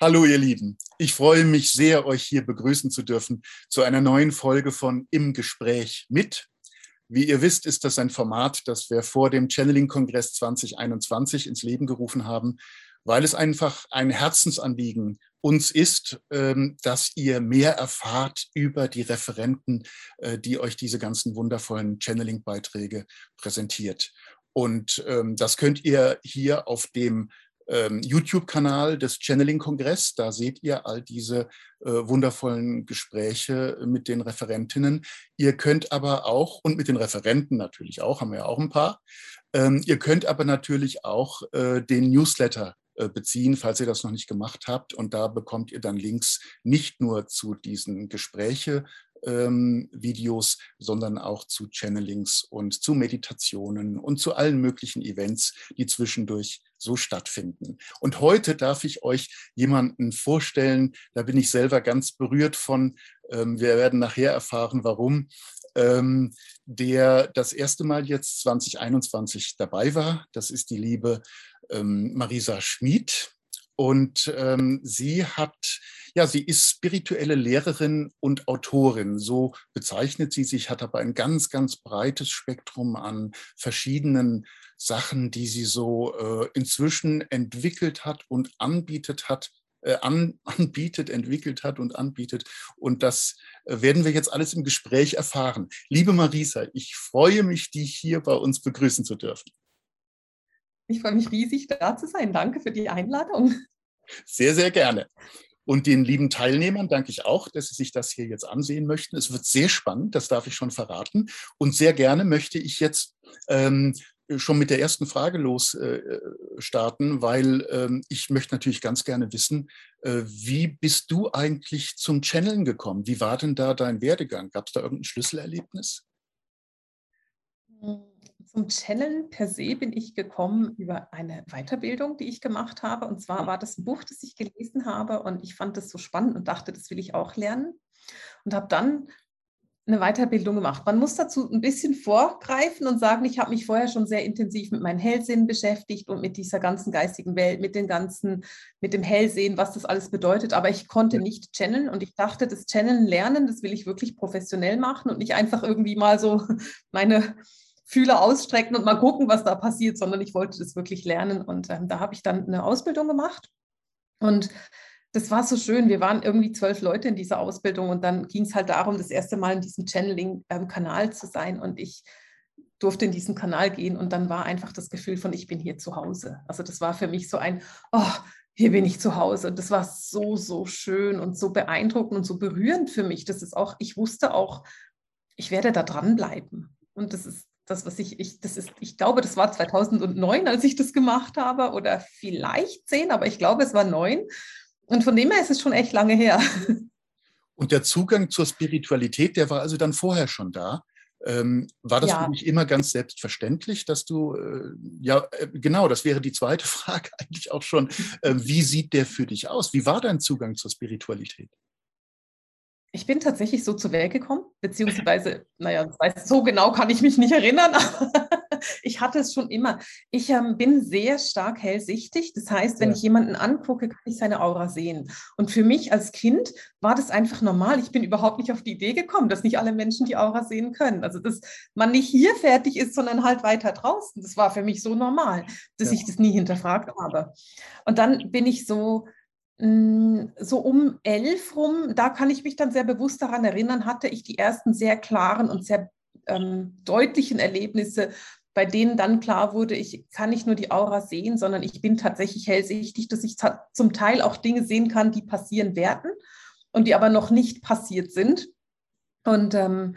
Hallo ihr Lieben, ich freue mich sehr, euch hier begrüßen zu dürfen zu einer neuen Folge von Im Gespräch mit. Wie ihr wisst, ist das ein Format, das wir vor dem Channeling-Kongress 2021 ins Leben gerufen haben, weil es einfach ein Herzensanliegen uns ist, ähm, dass ihr mehr erfahrt über die Referenten, äh, die euch diese ganzen wundervollen Channeling-Beiträge präsentiert. Und ähm, das könnt ihr hier auf dem ähm, YouTube-Kanal des Channeling-Kongress. Da seht ihr all diese äh, wundervollen Gespräche mit den Referentinnen. Ihr könnt aber auch, und mit den Referenten natürlich auch, haben wir ja auch ein paar, ähm, ihr könnt aber natürlich auch äh, den Newsletter äh, beziehen, falls ihr das noch nicht gemacht habt. Und da bekommt ihr dann Links nicht nur zu diesen Gespräche, ähm, Videos, sondern auch zu Channelings und zu Meditationen und zu allen möglichen Events, die zwischendurch so stattfinden. Und heute darf ich euch jemanden vorstellen, da bin ich selber ganz berührt von. Ähm, wir werden nachher erfahren, warum. Ähm, der das erste Mal jetzt 2021 dabei war. Das ist die liebe ähm, Marisa Schmid. Und ähm, sie hat, ja, sie ist spirituelle Lehrerin und Autorin. So bezeichnet sie sich, hat aber ein ganz, ganz breites Spektrum an verschiedenen Sachen, die sie so äh, inzwischen entwickelt hat und anbietet hat, äh, an, anbietet, entwickelt hat und anbietet. Und das äh, werden wir jetzt alles im Gespräch erfahren. Liebe Marisa, ich freue mich, dich hier bei uns begrüßen zu dürfen. Ich freue mich riesig, da zu sein. Danke für die Einladung. Sehr, sehr gerne. Und den lieben Teilnehmern danke ich auch, dass sie sich das hier jetzt ansehen möchten. Es wird sehr spannend, das darf ich schon verraten. Und sehr gerne möchte ich jetzt ähm, schon mit der ersten Frage los äh, weil ähm, ich möchte natürlich ganz gerne wissen, äh, wie bist du eigentlich zum Channeln gekommen? Wie war denn da dein Werdegang? Gab es da irgendein Schlüsselerlebnis? Hm zum Channeln per se bin ich gekommen über eine Weiterbildung, die ich gemacht habe. Und zwar war das ein Buch, das ich gelesen habe und ich fand das so spannend und dachte, das will ich auch lernen. Und habe dann eine Weiterbildung gemacht. Man muss dazu ein bisschen vorgreifen und sagen, ich habe mich vorher schon sehr intensiv mit meinen Hellsinn beschäftigt und mit dieser ganzen geistigen Welt, mit den ganzen, mit dem Hellsehen, was das alles bedeutet. Aber ich konnte nicht channeln und ich dachte, das Channeln lernen, das will ich wirklich professionell machen und nicht einfach irgendwie mal so meine Fühler ausstrecken und mal gucken, was da passiert, sondern ich wollte das wirklich lernen. Und ähm, da habe ich dann eine Ausbildung gemacht. Und das war so schön. Wir waren irgendwie zwölf Leute in dieser Ausbildung und dann ging es halt darum, das erste Mal in diesem Channeling-Kanal ähm, zu sein. Und ich durfte in diesen Kanal gehen und dann war einfach das Gefühl von, ich bin hier zu Hause. Also das war für mich so ein, oh, hier bin ich zu Hause. Und das war so, so schön und so beeindruckend und so berührend für mich. Das ist auch, ich wusste auch, ich werde da dranbleiben. Und das ist das, was ich, ich, das ist, ich glaube, das war 2009, als ich das gemacht habe, oder vielleicht 10, aber ich glaube, es war 9. Und von dem her ist es schon echt lange her. Und der Zugang zur Spiritualität, der war also dann vorher schon da. Ähm, war das ja. für dich immer ganz selbstverständlich, dass du, äh, ja, äh, genau, das wäre die zweite Frage eigentlich auch schon. Äh, wie sieht der für dich aus? Wie war dein Zugang zur Spiritualität? Ich bin tatsächlich so zur Welt gekommen, beziehungsweise, naja, das heißt, so genau kann ich mich nicht erinnern, aber ich hatte es schon immer. Ich ähm, bin sehr stark hellsichtig. Das heißt, wenn ja. ich jemanden angucke, kann ich seine Aura sehen. Und für mich als Kind war das einfach normal. Ich bin überhaupt nicht auf die Idee gekommen, dass nicht alle Menschen die Aura sehen können. Also, dass man nicht hier fertig ist, sondern halt weiter draußen. Das war für mich so normal, dass ja. ich das nie hinterfragt habe. Und dann bin ich so so um elf rum, da kann ich mich dann sehr bewusst daran erinnern, hatte ich die ersten sehr klaren und sehr ähm, deutlichen Erlebnisse, bei denen dann klar wurde, ich kann nicht nur die Aura sehen, sondern ich bin tatsächlich hellsichtig, dass ich zum Teil auch Dinge sehen kann, die passieren werden und die aber noch nicht passiert sind. Und ähm,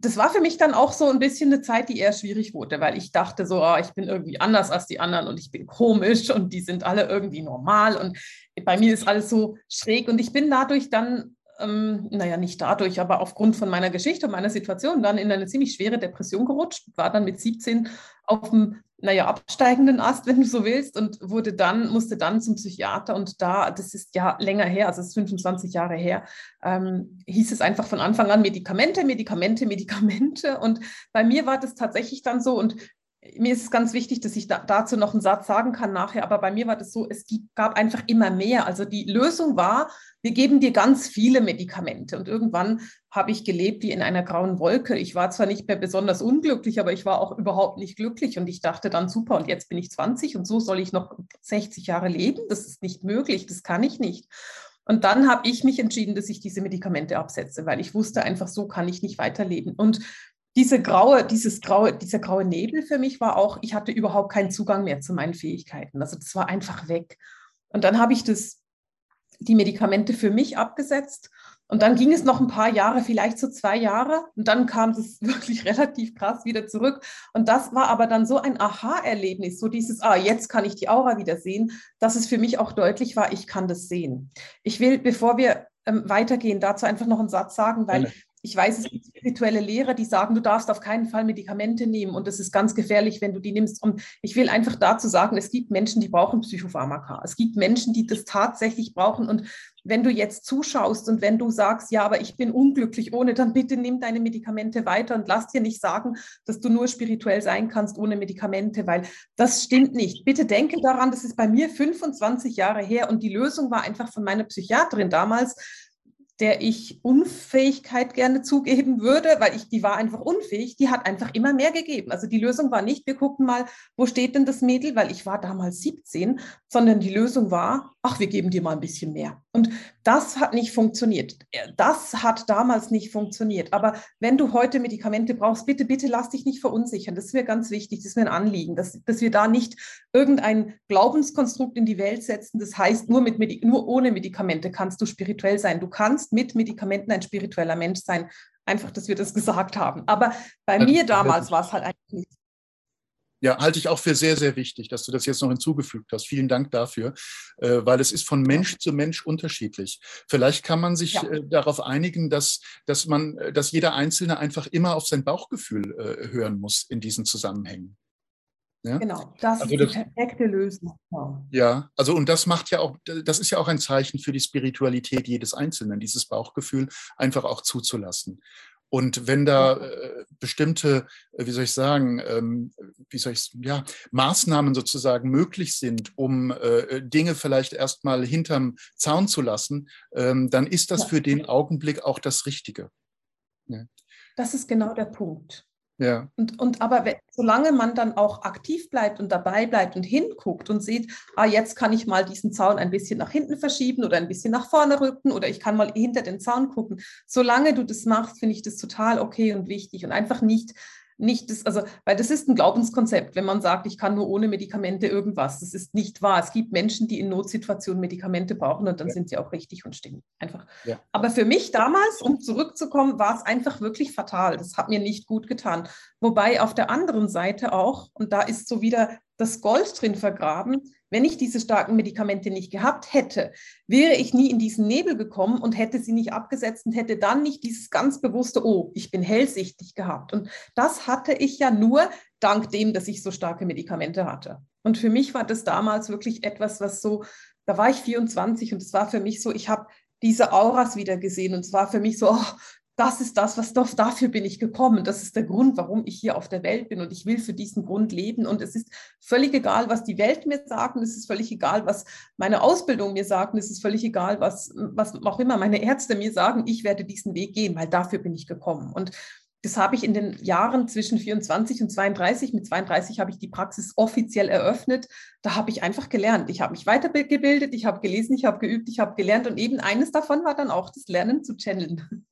das war für mich dann auch so ein bisschen eine Zeit, die eher schwierig wurde, weil ich dachte so, oh, ich bin irgendwie anders als die anderen und ich bin komisch und die sind alle irgendwie normal und bei mir ist alles so schräg und ich bin dadurch dann, ähm, naja, nicht dadurch, aber aufgrund von meiner Geschichte und meiner Situation dann in eine ziemlich schwere Depression gerutscht, war dann mit 17 auf dem naja, absteigenden Ast, wenn du so willst, und wurde dann, musste dann zum Psychiater und da, das ist ja länger her, also es ist 25 Jahre her, ähm, hieß es einfach von Anfang an Medikamente, Medikamente, Medikamente. Und bei mir war das tatsächlich dann so und mir ist es ganz wichtig, dass ich da, dazu noch einen Satz sagen kann nachher, aber bei mir war das so, es gab einfach immer mehr. Also die Lösung war, wir geben dir ganz viele Medikamente. Und irgendwann habe ich gelebt wie in einer grauen Wolke. Ich war zwar nicht mehr besonders unglücklich, aber ich war auch überhaupt nicht glücklich. Und ich dachte dann, super, und jetzt bin ich 20 und so soll ich noch 60 Jahre leben. Das ist nicht möglich, das kann ich nicht. Und dann habe ich mich entschieden, dass ich diese Medikamente absetze, weil ich wusste einfach, so kann ich nicht weiterleben. Und diese graue, dieses graue, dieser graue Nebel für mich war auch, ich hatte überhaupt keinen Zugang mehr zu meinen Fähigkeiten. Also das war einfach weg. Und dann habe ich das, die Medikamente für mich abgesetzt. Und dann ging es noch ein paar Jahre, vielleicht so zwei Jahre. Und dann kam es wirklich relativ krass wieder zurück. Und das war aber dann so ein Aha-Erlebnis, so dieses, ah, jetzt kann ich die Aura wieder sehen, dass es für mich auch deutlich war, ich kann das sehen. Ich will, bevor wir ähm, weitergehen, dazu einfach noch einen Satz sagen, weil ich weiß, es gibt spirituelle Lehrer, die sagen, du darfst auf keinen Fall Medikamente nehmen und es ist ganz gefährlich, wenn du die nimmst. Und ich will einfach dazu sagen, es gibt Menschen, die brauchen Psychopharmaka. Es gibt Menschen, die das tatsächlich brauchen. Und wenn du jetzt zuschaust und wenn du sagst, ja, aber ich bin unglücklich ohne, dann bitte nimm deine Medikamente weiter und lass dir nicht sagen, dass du nur spirituell sein kannst ohne Medikamente, weil das stimmt nicht. Bitte denke daran, das ist bei mir 25 Jahre her und die Lösung war einfach von meiner Psychiaterin damals, der ich Unfähigkeit gerne zugeben würde, weil ich, die war einfach unfähig, die hat einfach immer mehr gegeben. Also die Lösung war nicht, wir gucken mal, wo steht denn das Mädel, weil ich war damals 17, sondern die Lösung war, ach, wir geben dir mal ein bisschen mehr. Und das hat nicht funktioniert. Das hat damals nicht funktioniert. Aber wenn du heute Medikamente brauchst, bitte, bitte lass dich nicht verunsichern. Das ist mir ganz wichtig, das ist mir ein Anliegen, dass, dass wir da nicht irgendein Glaubenskonstrukt in die Welt setzen. Das heißt, nur, mit Medi nur ohne Medikamente kannst du spirituell sein. Du kannst mit Medikamenten ein spiritueller Mensch sein. Einfach, dass wir das gesagt haben. Aber bei also, mir damals war es halt eigentlich nicht ja, halte ich auch für sehr, sehr wichtig, dass du das jetzt noch hinzugefügt hast. Vielen Dank dafür, äh, weil es ist von Mensch zu Mensch unterschiedlich. Vielleicht kann man sich ja. äh, darauf einigen, dass, dass man, äh, dass jeder Einzelne einfach immer auf sein Bauchgefühl äh, hören muss in diesen Zusammenhängen. Ja? Genau, das also ist die perfekte Lösung. Ja, also und das macht ja auch, das ist ja auch ein Zeichen für die Spiritualität jedes Einzelnen, dieses Bauchgefühl einfach auch zuzulassen. Und wenn da äh, bestimmte, äh, wie soll ich sagen, ähm, wie soll ich ja, Maßnahmen sozusagen möglich sind, um äh, Dinge vielleicht erstmal hinterm Zaun zu lassen, ähm, dann ist das für den Augenblick auch das Richtige. Ja. Das ist genau der Punkt. Ja. Und, und aber solange man dann auch aktiv bleibt und dabei bleibt und hinguckt und sieht, ah, jetzt kann ich mal diesen Zaun ein bisschen nach hinten verschieben oder ein bisschen nach vorne rücken oder ich kann mal hinter den Zaun gucken. Solange du das machst, finde ich das total okay und wichtig und einfach nicht nicht das, also, weil das ist ein Glaubenskonzept, wenn man sagt, ich kann nur ohne Medikamente irgendwas. Das ist nicht wahr. Es gibt Menschen, die in Notsituationen Medikamente brauchen und dann ja. sind sie auch richtig und stimmen. Einfach. Ja. Aber für mich damals, um zurückzukommen, war es einfach wirklich fatal. Das hat mir nicht gut getan. Wobei auf der anderen Seite auch, und da ist so wieder das Gold drin vergraben, wenn ich diese starken Medikamente nicht gehabt hätte, wäre ich nie in diesen Nebel gekommen und hätte sie nicht abgesetzt und hätte dann nicht dieses ganz bewusste, oh, ich bin hellsichtig gehabt. Und das hatte ich ja nur dank dem, dass ich so starke Medikamente hatte. Und für mich war das damals wirklich etwas, was so, da war ich 24 und es war für mich so, ich habe diese Auras wieder gesehen und es war für mich so, oh, das ist das, was doch dafür bin ich gekommen. Das ist der Grund, warum ich hier auf der Welt bin und ich will für diesen Grund leben. Und es ist völlig egal, was die Welt mir sagt, und es ist völlig egal, was meine Ausbildung mir sagt, und es ist völlig egal, was, was auch immer meine Ärzte mir sagen. Ich werde diesen Weg gehen, weil dafür bin ich gekommen. Und das habe ich in den Jahren zwischen 24 und 32. Mit 32 habe ich die Praxis offiziell eröffnet. Da habe ich einfach gelernt. Ich habe mich weitergebildet, ich habe gelesen, ich habe geübt, ich habe gelernt. Und eben eines davon war dann auch das Lernen zu channeln.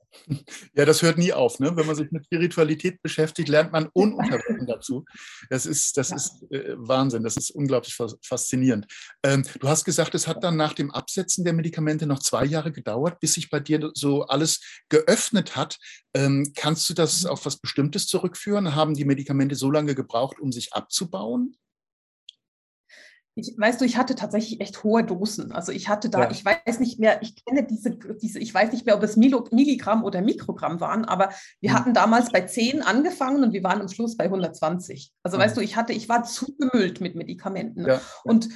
Ja, das hört nie auf. Ne? Wenn man sich mit Spiritualität beschäftigt, lernt man ununterbrochen dazu. Das ist, das ja. ist äh, Wahnsinn, das ist unglaublich faszinierend. Ähm, du hast gesagt, es hat dann nach dem Absetzen der Medikamente noch zwei Jahre gedauert, bis sich bei dir so alles geöffnet hat. Ähm, kannst du das mhm. auf was Bestimmtes zurückführen? Haben die Medikamente so lange gebraucht, um sich abzubauen? Ich, weißt du, ich hatte tatsächlich echt hohe Dosen. Also ich hatte da, ja. ich weiß nicht mehr, ich kenne diese, diese, ich weiß nicht mehr, ob es Milligramm oder Mikrogramm waren, aber wir mhm. hatten damals bei 10 angefangen und wir waren am Schluss bei 120. Also mhm. weißt du, ich hatte, ich war zugemüllt mit Medikamenten. Ja. Und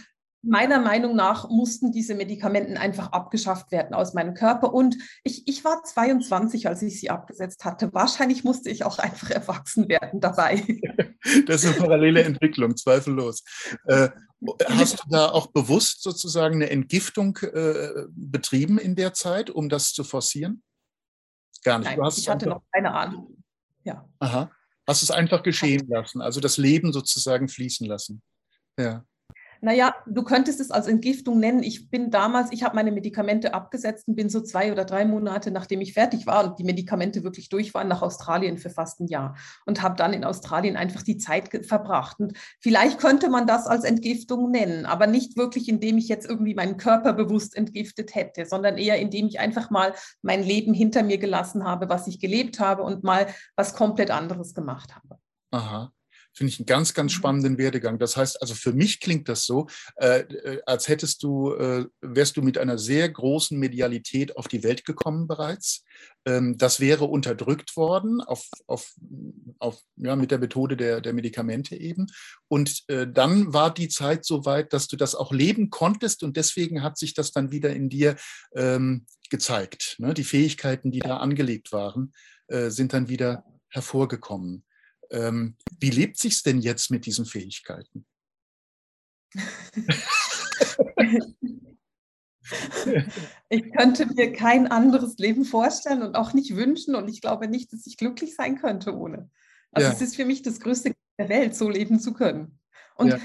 meiner Meinung nach mussten diese Medikamenten einfach abgeschafft werden aus meinem Körper. Und ich, ich war 22, als ich sie abgesetzt hatte. Wahrscheinlich musste ich auch einfach erwachsen werden dabei. Das ist eine parallele Entwicklung, zweifellos. Äh, hast du da auch bewusst sozusagen eine Entgiftung äh, betrieben in der Zeit, um das zu forcieren? Gar nicht. Nein, ich hatte noch keine Ahnung. Ja. Aha. Hast es einfach geschehen lassen, also das Leben sozusagen fließen lassen. Ja. Naja, du könntest es als Entgiftung nennen. Ich bin damals, ich habe meine Medikamente abgesetzt und bin so zwei oder drei Monate, nachdem ich fertig war und die Medikamente wirklich durch waren, nach Australien für fast ein Jahr und habe dann in Australien einfach die Zeit verbracht. Und vielleicht könnte man das als Entgiftung nennen, aber nicht wirklich, indem ich jetzt irgendwie meinen Körper bewusst entgiftet hätte, sondern eher, indem ich einfach mal mein Leben hinter mir gelassen habe, was ich gelebt habe und mal was komplett anderes gemacht habe. Aha. Finde ich einen ganz, ganz mhm. spannenden Werdegang. Das heißt, also für mich klingt das so, äh, äh, als hättest du, äh, wärst du mit einer sehr großen Medialität auf die Welt gekommen bereits. Ähm, das wäre unterdrückt worden auf, auf, auf, ja, mit der Methode der, der Medikamente eben. Und äh, dann war die Zeit so weit, dass du das auch leben konntest und deswegen hat sich das dann wieder in dir ähm, gezeigt. Ne? Die Fähigkeiten, die da angelegt waren, äh, sind dann wieder hervorgekommen. Ähm, wie lebt sich denn jetzt mit diesen Fähigkeiten? ich könnte mir kein anderes Leben vorstellen und auch nicht wünschen und ich glaube nicht, dass ich glücklich sein könnte ohne. Also ja. es ist für mich das Größte der Welt, so leben zu können. Und ja.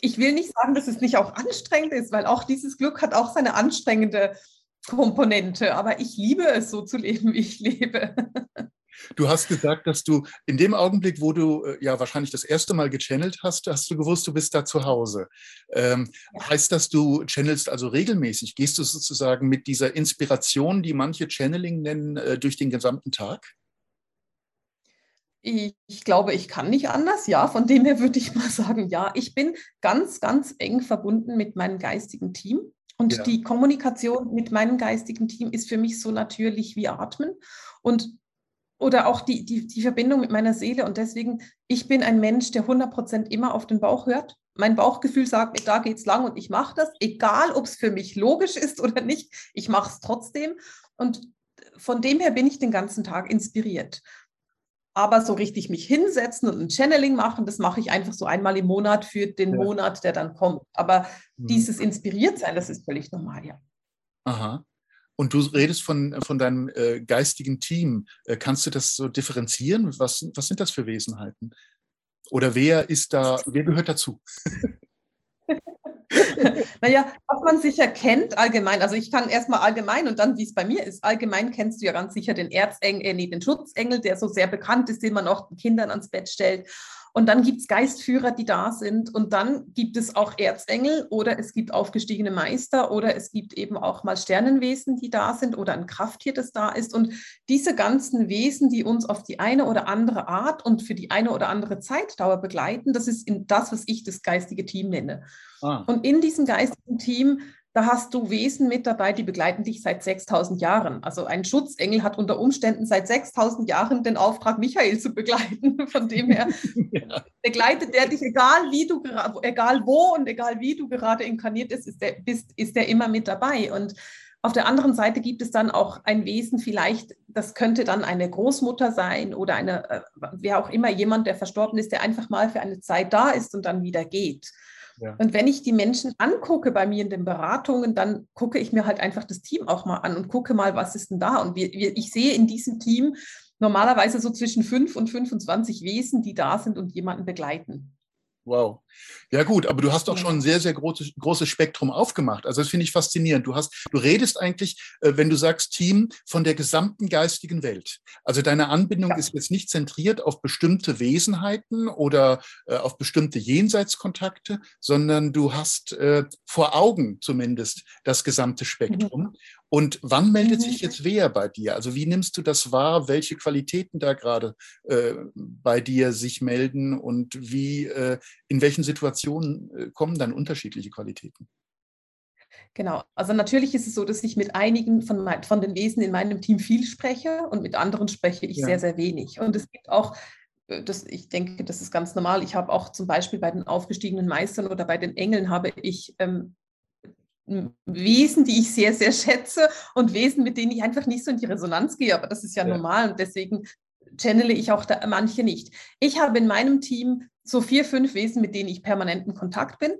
ich will nicht sagen, dass es nicht auch anstrengend ist, weil auch dieses Glück hat auch seine anstrengende Komponente. Aber ich liebe es, so zu leben, wie ich lebe. Du hast gesagt, dass du in dem Augenblick, wo du äh, ja wahrscheinlich das erste Mal gechannelt hast, hast du gewusst, du bist da zu Hause. Ähm, ja. Heißt das, du channelst also regelmäßig? Gehst du sozusagen mit dieser Inspiration, die manche Channeling nennen, äh, durch den gesamten Tag? Ich, ich glaube, ich kann nicht anders. Ja, von dem her würde ich mal sagen, ja. Ich bin ganz, ganz eng verbunden mit meinem geistigen Team. Und ja. die Kommunikation mit meinem geistigen Team ist für mich so natürlich wie Atmen. Und oder auch die, die, die Verbindung mit meiner Seele. Und deswegen, ich bin ein Mensch, der 100% immer auf den Bauch hört. Mein Bauchgefühl sagt mir, da geht's lang und ich mache das, egal ob es für mich logisch ist oder nicht. Ich mache es trotzdem. Und von dem her bin ich den ganzen Tag inspiriert. Aber so richtig mich hinsetzen und ein Channeling machen, das mache ich einfach so einmal im Monat für den ja. Monat, der dann kommt. Aber mhm. dieses inspiriert sein, das ist völlig normal, ja. Aha. Und du redest von, von deinem äh, geistigen Team. Äh, kannst du das so differenzieren? Was, was sind das für Wesenheiten? Oder wer ist da, wer gehört dazu? naja, was man sicher kennt allgemein, also ich kann erstmal allgemein und dann, wie es bei mir ist, allgemein kennst du ja ganz sicher den Erzengel, äh, nee, den Schutzengel, der so sehr bekannt ist, den man auch den Kindern ans Bett stellt. Und dann gibt es Geistführer, die da sind. Und dann gibt es auch Erzengel oder es gibt aufgestiegene Meister oder es gibt eben auch mal Sternenwesen, die da sind oder ein Krafttier, das da ist. Und diese ganzen Wesen, die uns auf die eine oder andere Art und für die eine oder andere Zeitdauer begleiten, das ist das, was ich das geistige Team nenne. Ah. Und in diesem geistigen Team da hast du Wesen mit dabei, die begleiten dich seit 6000 Jahren. Also ein Schutzengel hat unter Umständen seit 6000 Jahren den Auftrag, Michael zu begleiten. Von dem her ja. begleitet der dich, egal wie du, egal wo und egal wie du gerade inkarniert bist, ist der, bist, ist der immer mit dabei. Und auf der anderen Seite gibt es dann auch ein Wesen, vielleicht, das könnte dann eine Großmutter sein oder eine, äh, wer auch immer, jemand, der verstorben ist, der einfach mal für eine Zeit da ist und dann wieder geht. Ja. Und wenn ich die Menschen angucke bei mir in den Beratungen, dann gucke ich mir halt einfach das Team auch mal an und gucke mal, was ist denn da. Und wir, wir, ich sehe in diesem Team normalerweise so zwischen 5 und 25 Wesen, die da sind und jemanden begleiten. Wow. Ja gut, aber du hast auch schon ein sehr, sehr großes, großes Spektrum aufgemacht. Also das finde ich faszinierend. Du hast, du redest eigentlich, äh, wenn du sagst Team, von der gesamten geistigen Welt. Also deine Anbindung ja. ist jetzt nicht zentriert auf bestimmte Wesenheiten oder äh, auf bestimmte Jenseitskontakte, sondern du hast äh, vor Augen zumindest das gesamte Spektrum. Mhm. Und wann meldet sich mhm. jetzt wer bei dir? Also wie nimmst du das wahr? Welche Qualitäten da gerade äh, bei dir sich melden und wie, äh, in welchen Situationen äh, kommen dann unterschiedliche Qualitäten? Genau, also natürlich ist es so, dass ich mit einigen von, mein, von den Wesen in meinem Team viel spreche und mit anderen spreche ich ja. sehr, sehr wenig. Und es gibt auch äh, das, ich denke, das ist ganz normal. Ich habe auch zum Beispiel bei den aufgestiegenen Meistern oder bei den Engeln habe ich ähm, Wesen, die ich sehr, sehr schätze und Wesen, mit denen ich einfach nicht so in die Resonanz gehe. Aber das ist ja, ja. normal und deswegen channele ich auch da, manche nicht. Ich habe in meinem Team so vier, fünf Wesen, mit denen ich permanent in Kontakt bin.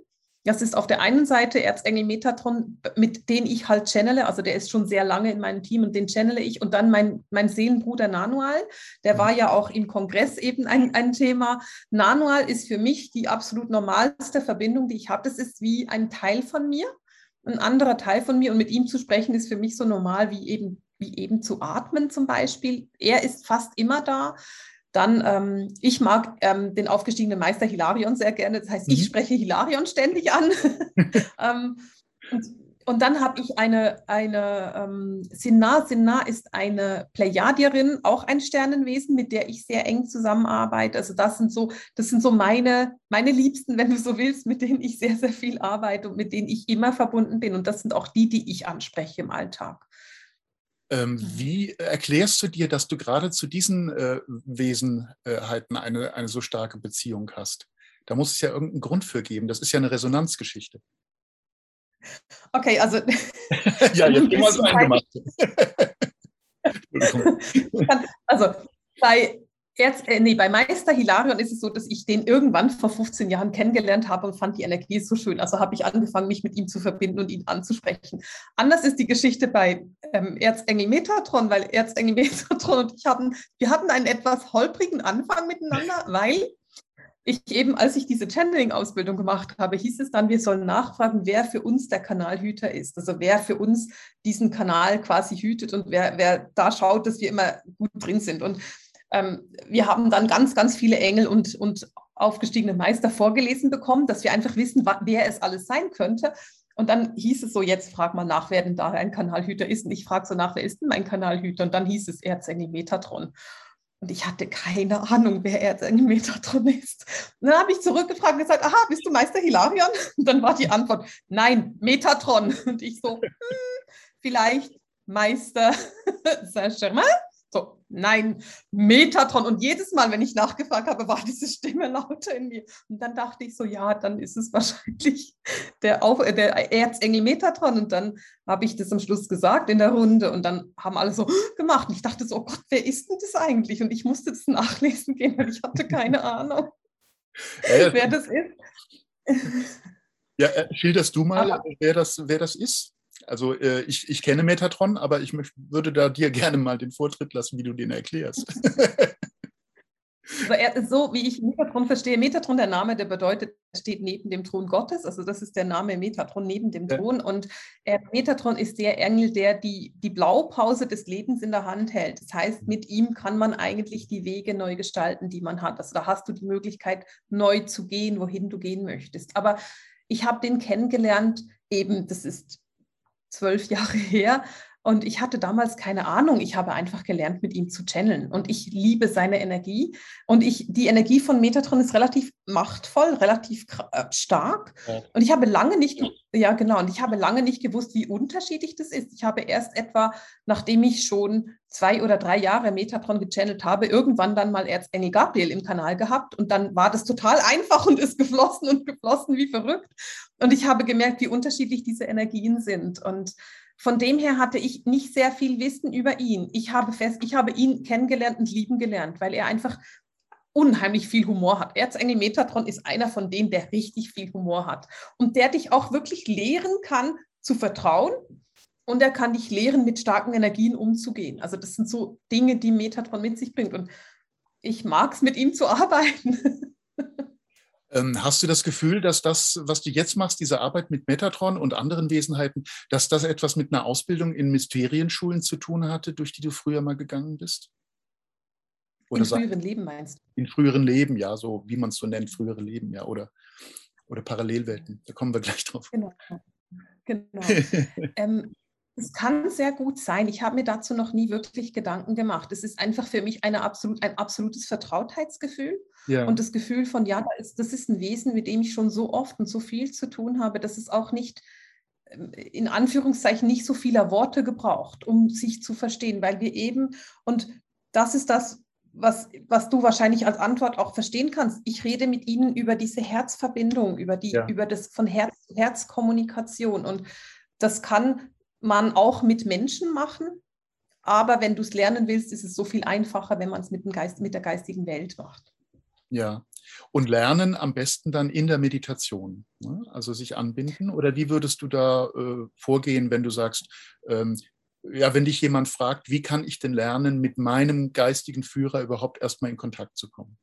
Das ist auf der einen Seite Erzengel Metatron, mit denen ich halt channele. Also der ist schon sehr lange in meinem Team und den channele ich. Und dann mein, mein Seelenbruder Nanual, der war ja auch im Kongress eben ein, ein Thema. Nanual ist für mich die absolut normalste Verbindung, die ich habe. Das ist wie ein Teil von mir, ein anderer Teil von mir. Und mit ihm zu sprechen ist für mich so normal wie eben, wie eben zu atmen zum Beispiel. Er ist fast immer da. Dann, ähm, ich mag ähm, den aufgestiegenen Meister Hilarion sehr gerne. Das heißt, mhm. ich spreche Hilarion ständig an. ähm, und, und, dann habe ich eine, eine ähm, Sinna. Sinna ist eine Plejadierin, auch ein Sternenwesen, mit der ich sehr eng zusammenarbeite. Also das sind so, das sind so meine, meine Liebsten, wenn du so willst, mit denen ich sehr, sehr viel arbeite und mit denen ich immer verbunden bin. Und das sind auch die, die ich anspreche im Alltag. Ähm, wie erklärst du dir, dass du gerade zu diesen äh, Wesenheiten eine, eine so starke Beziehung hast? Da muss es ja irgendeinen Grund für geben. Das ist ja eine Resonanzgeschichte. Okay, also. ja, jetzt gehen wir es eingemacht. also, bei Jetzt, äh, nee, bei Meister Hilarion ist es so, dass ich den irgendwann vor 15 Jahren kennengelernt habe und fand die Energie so schön. Also habe ich angefangen, mich mit ihm zu verbinden und ihn anzusprechen. Anders ist die Geschichte bei ähm, Erzengel Metatron, weil Erzengel Metatron und ich hatten, wir hatten einen etwas holprigen Anfang miteinander, weil ich eben, als ich diese Channeling-Ausbildung gemacht habe, hieß es dann, wir sollen nachfragen, wer für uns der Kanalhüter ist. Also wer für uns diesen Kanal quasi hütet und wer, wer da schaut, dass wir immer gut drin sind. Und ähm, wir haben dann ganz, ganz viele Engel und, und aufgestiegene Meister vorgelesen bekommen, dass wir einfach wissen, wer es alles sein könnte. Und dann hieß es so, jetzt frag mal nach, wer denn da ein Kanalhüter ist. Und ich frage so nach, wer ist denn mein Kanalhüter? Und dann hieß es Erzengel Metatron. Und ich hatte keine Ahnung, wer Erzengel Metatron ist. Und dann habe ich zurückgefragt und gesagt, aha, bist du Meister Hilarion? Und dann war die Antwort, nein, Metatron. Und ich so, hm, vielleicht Meister Saint-Germain? Nein, Metatron. Und jedes Mal, wenn ich nachgefragt habe, war diese Stimme lauter in mir. Und dann dachte ich so, ja, dann ist es wahrscheinlich der, Auf äh, der Erzengel Metatron. Und dann habe ich das am Schluss gesagt in der Runde. Und dann haben alle so gemacht. Und ich dachte so, oh Gott, wer ist denn das eigentlich? Und ich musste das nachlesen gehen, weil ich hatte keine Ahnung, äh, wer das ist. Ja, äh, schilderst du mal, wer das, wer das ist? Also äh, ich, ich kenne Metatron, aber ich würde da dir gerne mal den Vortritt lassen, wie du den erklärst. Also er, so wie ich Metatron verstehe, Metatron, der Name, der bedeutet, er steht neben dem Thron Gottes. Also das ist der Name Metatron neben dem ja. Thron. Und er, Metatron ist der Engel, der die, die Blaupause des Lebens in der Hand hält. Das heißt, mit ihm kann man eigentlich die Wege neu gestalten, die man hat. Also da hast du die Möglichkeit, neu zu gehen, wohin du gehen möchtest. Aber ich habe den kennengelernt, eben, das ist zwölf Jahre her. Und ich hatte damals keine Ahnung. Ich habe einfach gelernt, mit ihm zu channeln. Und ich liebe seine Energie. Und ich, die Energie von Metatron ist relativ machtvoll, relativ äh, stark. Und ich habe lange nicht, ja genau, und ich habe lange nicht gewusst, wie unterschiedlich das ist. Ich habe erst etwa, nachdem ich schon zwei oder drei Jahre Metatron gechannelt habe, irgendwann dann mal Erzengel Gabriel im Kanal gehabt. Und dann war das total einfach und ist geflossen und geflossen wie verrückt. Und ich habe gemerkt, wie unterschiedlich diese Energien sind. Und von dem her hatte ich nicht sehr viel Wissen über ihn. Ich habe fest, ich habe ihn kennengelernt und lieben gelernt, weil er einfach unheimlich viel Humor hat. Erzengel Metatron ist einer von denen, der richtig viel Humor hat und der dich auch wirklich lehren kann zu vertrauen und er kann dich lehren, mit starken Energien umzugehen. Also das sind so Dinge, die Metatron mit sich bringt und ich mag es, mit ihm zu arbeiten. Ähm, hast du das Gefühl, dass das, was du jetzt machst, diese Arbeit mit Metatron und anderen Wesenheiten, dass das etwas mit einer Ausbildung in Mysterienschulen zu tun hatte, durch die du früher mal gegangen bist? Oder in früheren Leben meinst du? In früheren Leben, ja, so wie man es so nennt, frühere Leben, ja, oder, oder Parallelwelten. Da kommen wir gleich drauf. Genau. genau. ähm, es kann sehr gut sein. Ich habe mir dazu noch nie wirklich Gedanken gemacht. Es ist einfach für mich eine absolut, ein absolutes Vertrautheitsgefühl ja. und das Gefühl von, ja, das ist, das ist ein Wesen, mit dem ich schon so oft und so viel zu tun habe, dass es auch nicht, ähm, in Anführungszeichen, nicht so vieler Worte gebraucht, um sich zu verstehen, weil wir eben, und das ist das, was, was du wahrscheinlich als Antwort auch verstehen kannst. Ich rede mit ihnen über diese Herzverbindung, über, die, ja. über das von Herz zu Herz Kommunikation. Und das kann man auch mit Menschen machen, aber wenn du es lernen willst, ist es so viel einfacher, wenn man es mit, Geist, mit der geistigen Welt macht. Ja, und lernen am besten dann in der Meditation, ne? also sich anbinden. Oder wie würdest du da äh, vorgehen, wenn du sagst, ähm, ja, wenn dich jemand fragt, wie kann ich denn lernen, mit meinem geistigen Führer überhaupt erstmal in Kontakt zu kommen?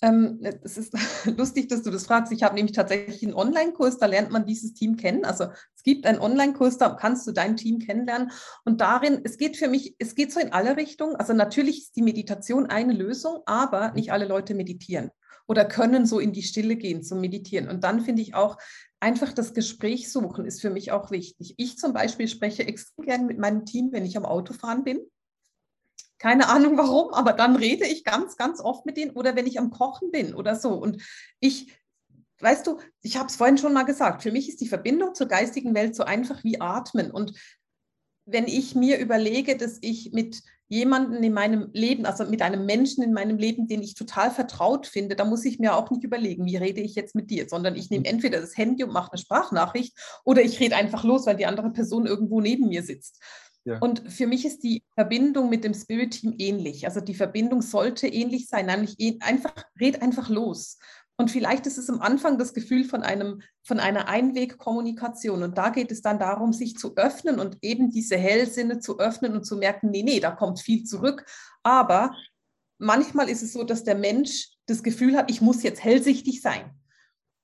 Ähm, es ist lustig, dass du das fragst. Ich habe nämlich tatsächlich einen Online-Kurs, da lernt man dieses Team kennen. Also es gibt einen Online-Kurs, da kannst du dein Team kennenlernen. Und darin, es geht für mich, es geht so in alle Richtungen. Also natürlich ist die Meditation eine Lösung, aber nicht alle Leute meditieren oder können so in die Stille gehen zum Meditieren. Und dann finde ich auch, einfach das Gespräch suchen ist für mich auch wichtig. Ich zum Beispiel spreche extrem gerne mit meinem Team, wenn ich am Autofahren bin keine Ahnung warum, aber dann rede ich ganz, ganz oft mit denen oder wenn ich am Kochen bin oder so. Und ich, weißt du, ich habe es vorhin schon mal gesagt, für mich ist die Verbindung zur geistigen Welt so einfach wie Atmen. Und wenn ich mir überlege, dass ich mit jemandem in meinem Leben, also mit einem Menschen in meinem Leben, den ich total vertraut finde, da muss ich mir auch nicht überlegen, wie rede ich jetzt mit dir, sondern ich nehme mhm. entweder das Handy und mache eine Sprachnachricht oder ich rede einfach los, weil die andere Person irgendwo neben mir sitzt. Und für mich ist die Verbindung mit dem Spirit Team ähnlich. Also die Verbindung sollte ähnlich sein, nämlich eh, einfach, red einfach los. Und vielleicht ist es am Anfang das Gefühl von, einem, von einer Einwegkommunikation. Und da geht es dann darum, sich zu öffnen und eben diese Hellsinne zu öffnen und zu merken, nee, nee, da kommt viel zurück. Aber manchmal ist es so, dass der Mensch das Gefühl hat, ich muss jetzt hellsichtig sein.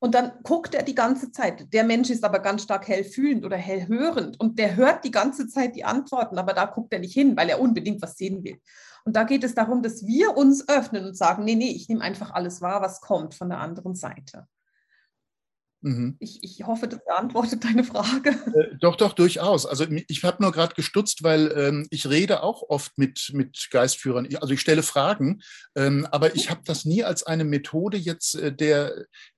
Und dann guckt er die ganze Zeit. Der Mensch ist aber ganz stark hellfühlend oder hellhörend und der hört die ganze Zeit die Antworten, aber da guckt er nicht hin, weil er unbedingt was sehen will. Und da geht es darum, dass wir uns öffnen und sagen, nee, nee, ich nehme einfach alles wahr, was kommt von der anderen Seite. Mhm. Ich, ich, hoffe, das beantwortet deine Frage. Äh, doch, doch, durchaus. Also ich habe nur gerade gestutzt, weil ähm, ich rede auch oft mit, mit Geistführern. Also ich stelle Fragen, ähm, aber ich habe das nie als eine Methode jetzt äh, der,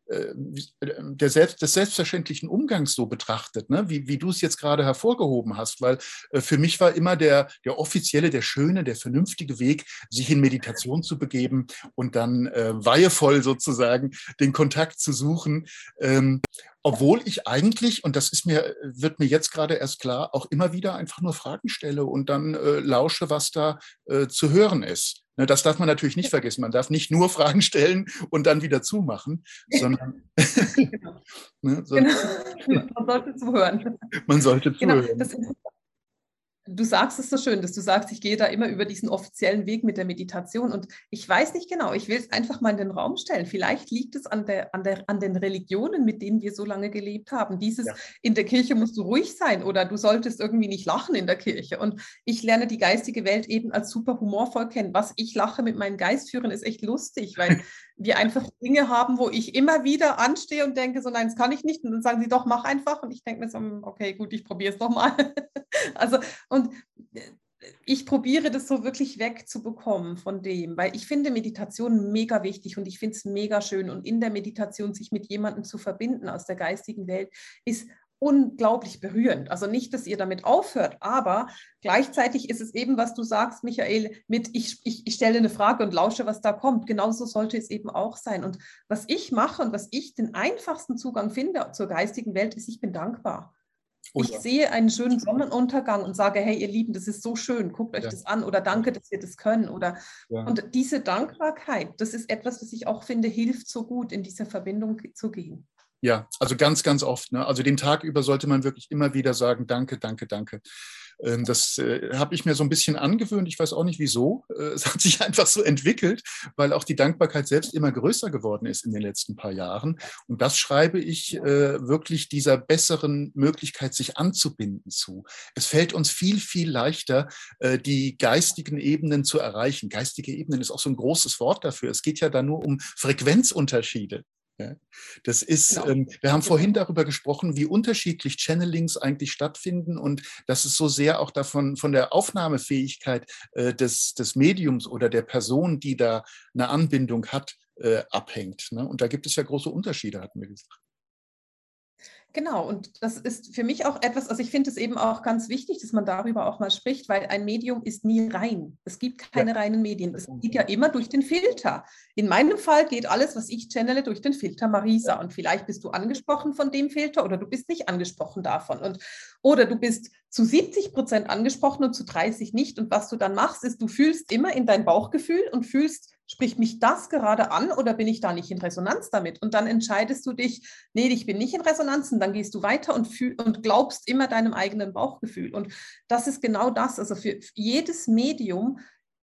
der selbst, des selbstverständlichen Umgangs so betrachtet, ne? wie, wie du es jetzt gerade hervorgehoben hast, weil äh, für mich war immer der, der offizielle, der schöne, der vernünftige Weg, sich in Meditation zu begeben und dann äh, weihevoll sozusagen den Kontakt zu suchen. Ähm, obwohl ich eigentlich, und das ist mir, wird mir jetzt gerade erst klar, auch immer wieder einfach nur Fragen stelle und dann äh, lausche, was da äh, zu hören ist. Ne, das darf man natürlich nicht vergessen. Man darf nicht nur Fragen stellen und dann wieder zumachen, sondern, genau. ne, sondern genau. man sollte zuhören. Man sollte zuhören. Genau. Das, du sagst es so schön, dass du sagst, ich gehe da immer über diesen offiziellen Weg mit der Meditation und ich weiß nicht genau, ich will es einfach mal in den Raum stellen. Vielleicht liegt es an, der, an, der, an den Religionen, mit denen wir so lange gelebt haben. Dieses, ja. in der Kirche musst du ruhig sein oder du solltest irgendwie nicht lachen in der Kirche. Und ich lerne die geistige Welt eben als super humorvoll kennen. Was ich lache mit meinen Geistführern ist echt lustig, weil wir einfach Dinge haben, wo ich immer wieder anstehe und denke, so nein, das kann ich nicht. Und dann sagen sie, doch, mach einfach. Und ich denke mir so, hm, okay, gut, ich probiere es doch mal. also, und äh, ich probiere das so wirklich wegzubekommen von dem, weil ich finde Meditation mega wichtig und ich finde es mega schön. Und in der Meditation sich mit jemandem zu verbinden aus der geistigen Welt ist unglaublich berührend. Also nicht, dass ihr damit aufhört, aber gleichzeitig ist es eben, was du sagst, Michael, mit ich, ich, ich stelle eine Frage und lausche, was da kommt. Genauso sollte es eben auch sein. Und was ich mache und was ich den einfachsten Zugang finde zur geistigen Welt, ist, ich bin dankbar. Oh ich sehe einen schönen Sonnenuntergang und sage, hey, ihr Lieben, das ist so schön, guckt euch ja. das an oder danke, dass wir das können. Oder ja. und diese Dankbarkeit, das ist etwas, was ich auch finde, hilft so gut, in diese Verbindung zu gehen. Ja, also ganz, ganz oft. Ne? Also den Tag über sollte man wirklich immer wieder sagen, danke, danke, danke. Ähm, das äh, habe ich mir so ein bisschen angewöhnt. Ich weiß auch nicht wieso. Äh, es hat sich einfach so entwickelt, weil auch die Dankbarkeit selbst immer größer geworden ist in den letzten paar Jahren. Und das schreibe ich äh, wirklich dieser besseren Möglichkeit, sich anzubinden zu. Es fällt uns viel, viel leichter, die geistigen Ebenen zu erreichen. Geistige Ebenen ist auch so ein großes Wort dafür. Es geht ja da nur um Frequenzunterschiede. Das ist, genau. ähm, wir haben vorhin genau. darüber gesprochen, wie unterschiedlich Channelings eigentlich stattfinden und dass es so sehr auch davon von der Aufnahmefähigkeit äh, des, des Mediums oder der Person, die da eine Anbindung hat, äh, abhängt. Ne? Und da gibt es ja große Unterschiede, hatten wir gesagt. Genau, und das ist für mich auch etwas, also ich finde es eben auch ganz wichtig, dass man darüber auch mal spricht, weil ein Medium ist nie rein. Es gibt keine ja. reinen Medien. Es geht ja immer durch den Filter. In meinem Fall geht alles, was ich channele, durch den Filter Marisa. Und vielleicht bist du angesprochen von dem Filter oder du bist nicht angesprochen davon. Und, oder du bist zu 70 Prozent angesprochen und zu 30 nicht. Und was du dann machst, ist, du fühlst immer in dein Bauchgefühl und fühlst, spricht mich das gerade an oder bin ich da nicht in Resonanz damit? Und dann entscheidest du dich, nee, ich bin nicht in Resonanz und dann gehst du weiter und, fühl, und glaubst immer deinem eigenen Bauchgefühl. Und das ist genau das. Also für jedes Medium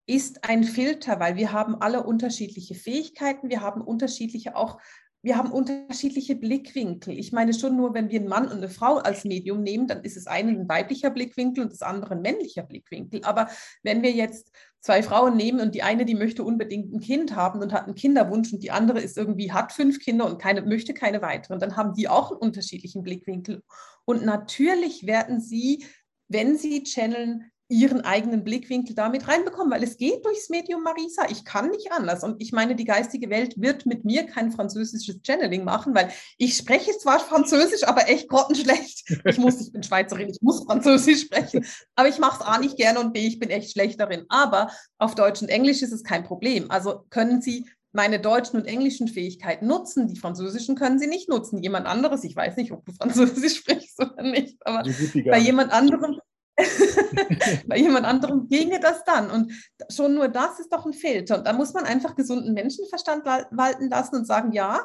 ist ein Filter, weil wir haben alle unterschiedliche Fähigkeiten, wir haben unterschiedliche auch wir haben unterschiedliche Blickwinkel. Ich meine schon nur, wenn wir einen Mann und eine Frau als Medium nehmen, dann ist es einen ein weiblicher Blickwinkel und das andere ein männlicher Blickwinkel. Aber wenn wir jetzt zwei Frauen nehmen und die eine, die möchte unbedingt ein Kind haben und hat einen Kinderwunsch und die andere ist irgendwie, hat fünf Kinder und keine, möchte keine weiteren, dann haben die auch einen unterschiedlichen Blickwinkel. Und natürlich werden sie, wenn sie channeln, ihren eigenen Blickwinkel damit reinbekommen, weil es geht durchs Medium Marisa. Ich kann nicht anders. Und ich meine, die geistige Welt wird mit mir kein französisches Channeling machen, weil ich spreche zwar Französisch, aber echt grottenschlecht. Ich muss, ich bin Schweizerin, ich muss Französisch sprechen, aber ich mache es A nicht gerne und B, ich bin echt schlecht darin. Aber auf Deutsch und Englisch ist es kein Problem. Also können Sie meine deutschen und englischen Fähigkeiten nutzen. Die französischen können sie nicht nutzen. Jemand anderes, ich weiß nicht, ob du Französisch sprichst oder nicht, aber bei jemand anderem Bei jemand anderem ginge das dann. Und schon nur das ist doch ein Filter. Und da muss man einfach gesunden Menschenverstand walten lassen und sagen, ja,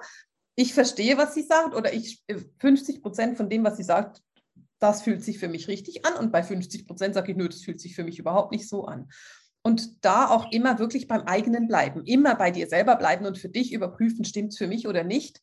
ich verstehe, was sie sagt, oder ich 50 Prozent von dem, was sie sagt, das fühlt sich für mich richtig an. Und bei 50 Prozent sage ich, nö, das fühlt sich für mich überhaupt nicht so an. Und da auch immer wirklich beim eigenen bleiben, immer bei dir selber bleiben und für dich überprüfen, stimmt es für mich oder nicht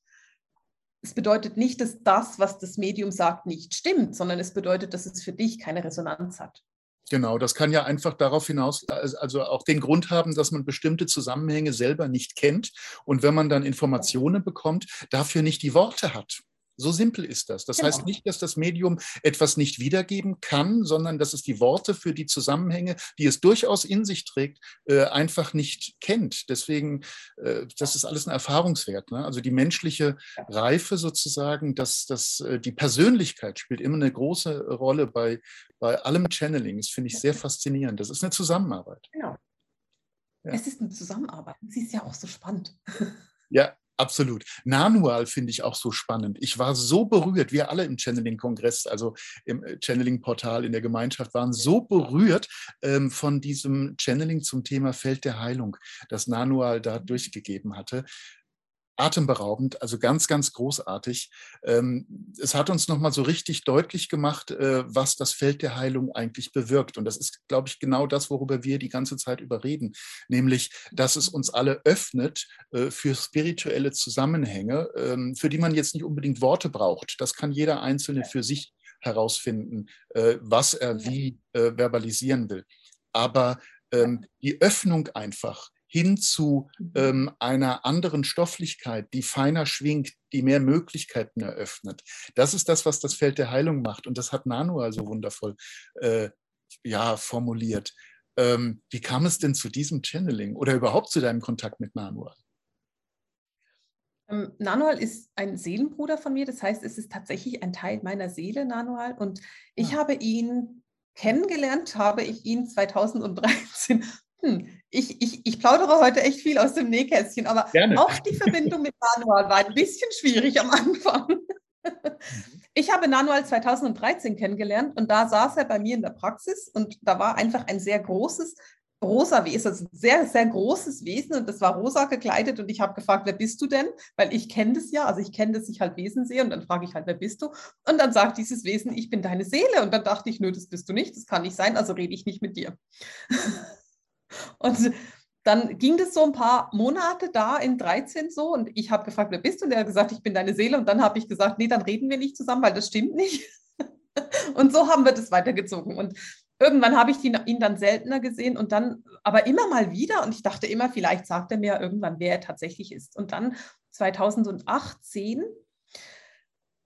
es bedeutet nicht, dass das, was das Medium sagt, nicht stimmt, sondern es bedeutet, dass es für dich keine Resonanz hat. Genau, das kann ja einfach darauf hinaus, also auch den Grund haben, dass man bestimmte Zusammenhänge selber nicht kennt und wenn man dann Informationen bekommt, dafür nicht die Worte hat. So simpel ist das. Das genau. heißt nicht, dass das Medium etwas nicht wiedergeben kann, sondern dass es die Worte für die Zusammenhänge, die es durchaus in sich trägt, äh, einfach nicht kennt. Deswegen, äh, das ist alles ein Erfahrungswert. Ne? Also die menschliche Reife sozusagen, dass, dass äh, die Persönlichkeit spielt immer eine große Rolle bei, bei allem Channeling. Das finde ich sehr faszinierend. Das ist eine Zusammenarbeit. Genau. Ja. Es ist eine Zusammenarbeit. Sie ist ja auch so spannend. Ja, Absolut. Nanual finde ich auch so spannend. Ich war so berührt, wir alle im Channeling-Kongress, also im äh, Channeling-Portal in der Gemeinschaft, waren so berührt ähm, von diesem Channeling zum Thema Feld der Heilung, das Nanual da durchgegeben hatte atemberaubend, also ganz, ganz großartig. Ähm, es hat uns nochmal so richtig deutlich gemacht, äh, was das Feld der Heilung eigentlich bewirkt. Und das ist, glaube ich, genau das, worüber wir die ganze Zeit überreden, nämlich, dass es uns alle öffnet äh, für spirituelle Zusammenhänge, ähm, für die man jetzt nicht unbedingt Worte braucht. Das kann jeder Einzelne für sich herausfinden, äh, was er wie verbalisieren will. Aber ähm, die Öffnung einfach hin zu mhm. ähm, einer anderen Stofflichkeit, die feiner schwingt, die mehr Möglichkeiten eröffnet. Das ist das, was das Feld der Heilung macht. Und das hat Nano also wundervoll äh, ja, formuliert. Ähm, wie kam es denn zu diesem Channeling oder überhaupt zu deinem Kontakt mit Nanual? Ähm, Nanual ist ein Seelenbruder von mir, das heißt, es ist tatsächlich ein Teil meiner Seele, Nanual. Und ich ja. habe ihn kennengelernt, habe ich ihn 2013 hm, ich, ich, ich plaudere heute echt viel aus dem Nähkästchen, aber Gerne. auch die Verbindung mit Manual war ein bisschen schwierig am Anfang. Mhm. Ich habe Nanual 2013 kennengelernt und da saß er bei mir in der Praxis und da war einfach ein sehr großes, rosa Wesen, also ein sehr, sehr großes Wesen und das war rosa gekleidet und ich habe gefragt, wer bist du denn? Weil ich kenne das ja, also ich kenne, dass ich halt Wesen sehe und dann frage ich halt, wer bist du? Und dann sagt dieses Wesen, ich bin deine Seele und dann dachte ich, nö, das bist du nicht, das kann nicht sein, also rede ich nicht mit dir. Und dann ging das so ein paar Monate da in 13 so und ich habe gefragt, wer bist du? Und er hat gesagt, ich bin deine Seele. Und dann habe ich gesagt, nee, dann reden wir nicht zusammen, weil das stimmt nicht. Und so haben wir das weitergezogen. Und irgendwann habe ich ihn, dann seltener gesehen und dann aber immer mal wieder. Und ich dachte immer, vielleicht sagt er mir irgendwann, wer er tatsächlich ist. Und dann 2018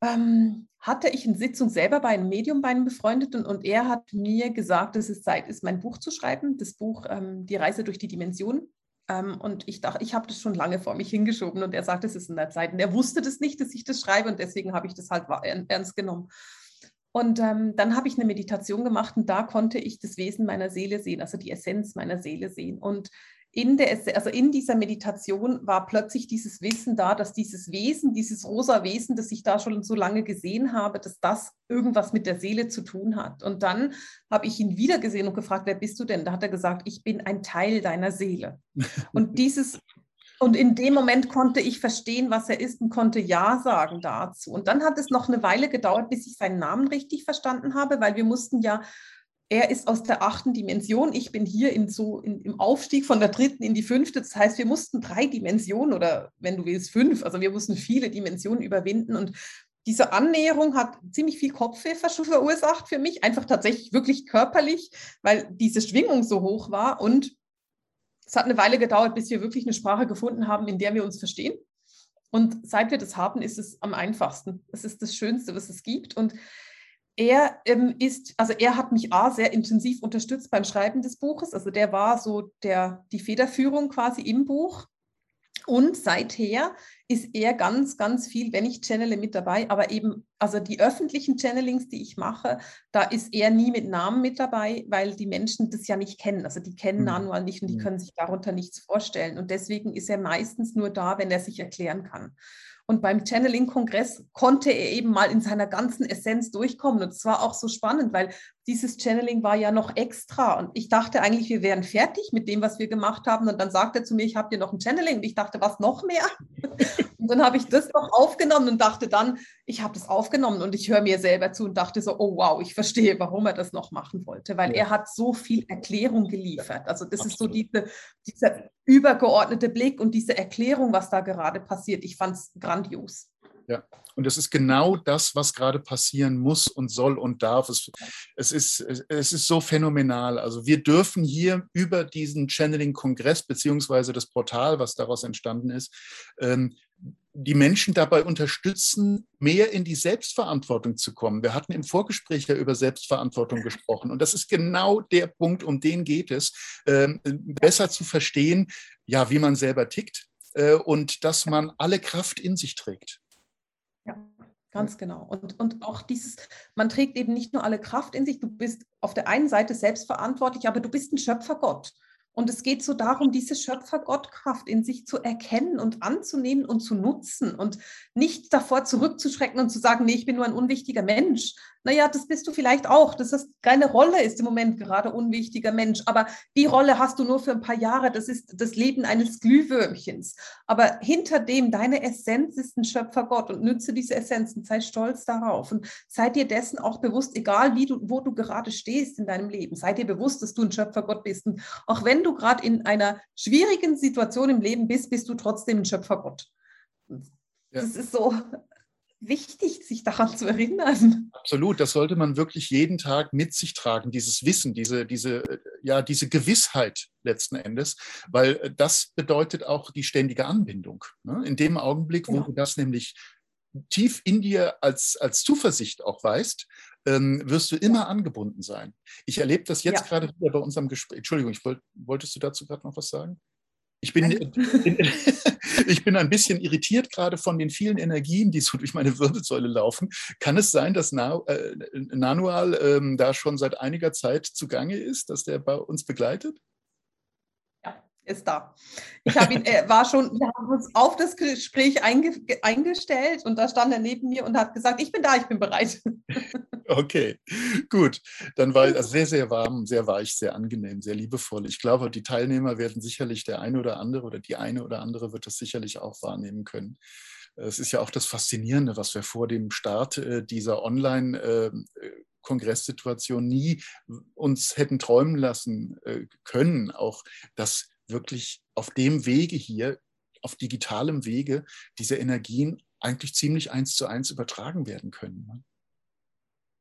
ähm, hatte ich eine Sitzung selber bei einem Medium, bei einem Befreundeten und er hat mir gesagt, dass es Zeit ist, mein Buch zu schreiben, das Buch ähm, Die Reise durch die Dimension. Ähm, und ich dachte, ich habe das schon lange vor mich hingeschoben und er sagt, es ist in der Zeit. Und er wusste das nicht, dass ich das schreibe und deswegen habe ich das halt ernst genommen. Und ähm, dann habe ich eine Meditation gemacht und da konnte ich das Wesen meiner Seele sehen, also die Essenz meiner Seele sehen. Und in, der, also in dieser Meditation war plötzlich dieses Wissen da, dass dieses Wesen, dieses rosa Wesen, das ich da schon so lange gesehen habe, dass das irgendwas mit der Seele zu tun hat. Und dann habe ich ihn wieder gesehen und gefragt, wer bist du denn? Da hat er gesagt, ich bin ein Teil deiner Seele. Und dieses und in dem Moment konnte ich verstehen, was er ist und konnte Ja sagen dazu. Und dann hat es noch eine Weile gedauert, bis ich seinen Namen richtig verstanden habe, weil wir mussten ja er ist aus der achten Dimension, ich bin hier in so in, im Aufstieg von der dritten in die fünfte. Das heißt, wir mussten drei Dimensionen oder wenn du willst fünf, also wir mussten viele Dimensionen überwinden und diese Annäherung hat ziemlich viel Kopfweh verursacht für mich, einfach tatsächlich wirklich körperlich, weil diese Schwingung so hoch war und es hat eine Weile gedauert, bis wir wirklich eine Sprache gefunden haben, in der wir uns verstehen. Und seit wir das haben, ist es am einfachsten. Es ist das Schönste, was es gibt. Und er ähm, ist, also er hat mich A, sehr intensiv unterstützt beim Schreiben des Buches. Also der war so der, die Federführung quasi im Buch. Und seither ist er ganz, ganz viel, wenn ich channele, mit dabei. Aber eben, also die öffentlichen Channelings, die ich mache, da ist er nie mit Namen mit dabei, weil die Menschen das ja nicht kennen. Also die kennen mhm. Nanual nicht und die mhm. können sich darunter nichts vorstellen. Und deswegen ist er meistens nur da, wenn er sich erklären kann. Und beim Channeling-Kongress konnte er eben mal in seiner ganzen Essenz durchkommen. Und es war auch so spannend, weil dieses Channeling war ja noch extra. Und ich dachte eigentlich, wir wären fertig mit dem, was wir gemacht haben. Und dann sagte er zu mir, ich habe dir noch ein Channeling. Und ich dachte, was noch mehr? Und dann habe ich das noch aufgenommen und dachte dann, ich habe das aufgenommen und ich höre mir selber zu und dachte so, oh wow, ich verstehe, warum er das noch machen wollte, weil ja. er hat so viel Erklärung geliefert. Also das Absolut. ist so diese, dieser übergeordnete Blick und diese Erklärung, was da gerade passiert. Ich fand es grandios. Ja, und es ist genau das, was gerade passieren muss und soll und darf. Es, es, ist, es ist so phänomenal. Also wir dürfen hier über diesen Channeling-Kongress beziehungsweise das Portal, was daraus entstanden ist, ähm, die Menschen dabei unterstützen, mehr in die Selbstverantwortung zu kommen. Wir hatten im Vorgespräch ja über Selbstverantwortung gesprochen. Und das ist genau der Punkt, um den geht es, äh, besser zu verstehen, ja, wie man selber tickt äh, und dass man alle Kraft in sich trägt. Ja. Ganz genau. Und, und auch dieses, man trägt eben nicht nur alle Kraft in sich, du bist auf der einen Seite selbstverantwortlich, aber du bist ein Schöpfergott. Und es geht so darum, diese Schöpfergottkraft in sich zu erkennen und anzunehmen und zu nutzen und nicht davor zurückzuschrecken und zu sagen, nee, ich bin nur ein unwichtiger Mensch. Naja, das bist du vielleicht auch. Das ist deine Rolle ist im Moment gerade unwichtiger Mensch. Aber die Rolle hast du nur für ein paar Jahre. Das ist das Leben eines Glühwürmchens. Aber hinter dem, deine Essenz ist ein Schöpfergott und nütze diese Essenz und sei stolz darauf. Und sei dir dessen auch bewusst, egal wie du, wo du gerade stehst in deinem Leben, sei dir bewusst, dass du ein Schöpfergott bist. Und auch wenn du gerade in einer schwierigen Situation im Leben bist, bist du trotzdem ein Schöpfergott. Ja. Das ist so wichtig, sich daran zu erinnern. Absolut, das sollte man wirklich jeden Tag mit sich tragen, dieses Wissen, diese, diese, ja, diese Gewissheit letzten Endes, weil das bedeutet auch die ständige Anbindung. Ne? In dem Augenblick, wo ja. du das nämlich tief in dir als, als Zuversicht auch weißt, ähm, wirst du immer angebunden sein. Ich erlebe das jetzt ja. gerade wieder bei unserem Gespräch. Entschuldigung, ich wollt, wolltest du dazu gerade noch was sagen? Ich bin, ich bin ein bisschen irritiert gerade von den vielen Energien, die so durch meine Wirbelsäule laufen. Kann es sein, dass Na, äh, Nanual äh, da schon seit einiger Zeit zugange ist, dass der bei uns begleitet? Ist da. Ich habe ihn, er war schon, wir haben uns auf das Gespräch einge, eingestellt und da stand er neben mir und hat gesagt, ich bin da, ich bin bereit. Okay, gut. Dann war es sehr, sehr warm, sehr weich, sehr angenehm, sehr liebevoll. Ich glaube, die Teilnehmer werden sicherlich der eine oder andere oder die eine oder andere wird das sicherlich auch wahrnehmen können. Es ist ja auch das Faszinierende, was wir vor dem Start äh, dieser Online- äh, Kongresssituation nie uns hätten träumen lassen äh, können, auch dass wirklich auf dem Wege hier, auf digitalem Wege, diese Energien eigentlich ziemlich eins zu eins übertragen werden können. Ne?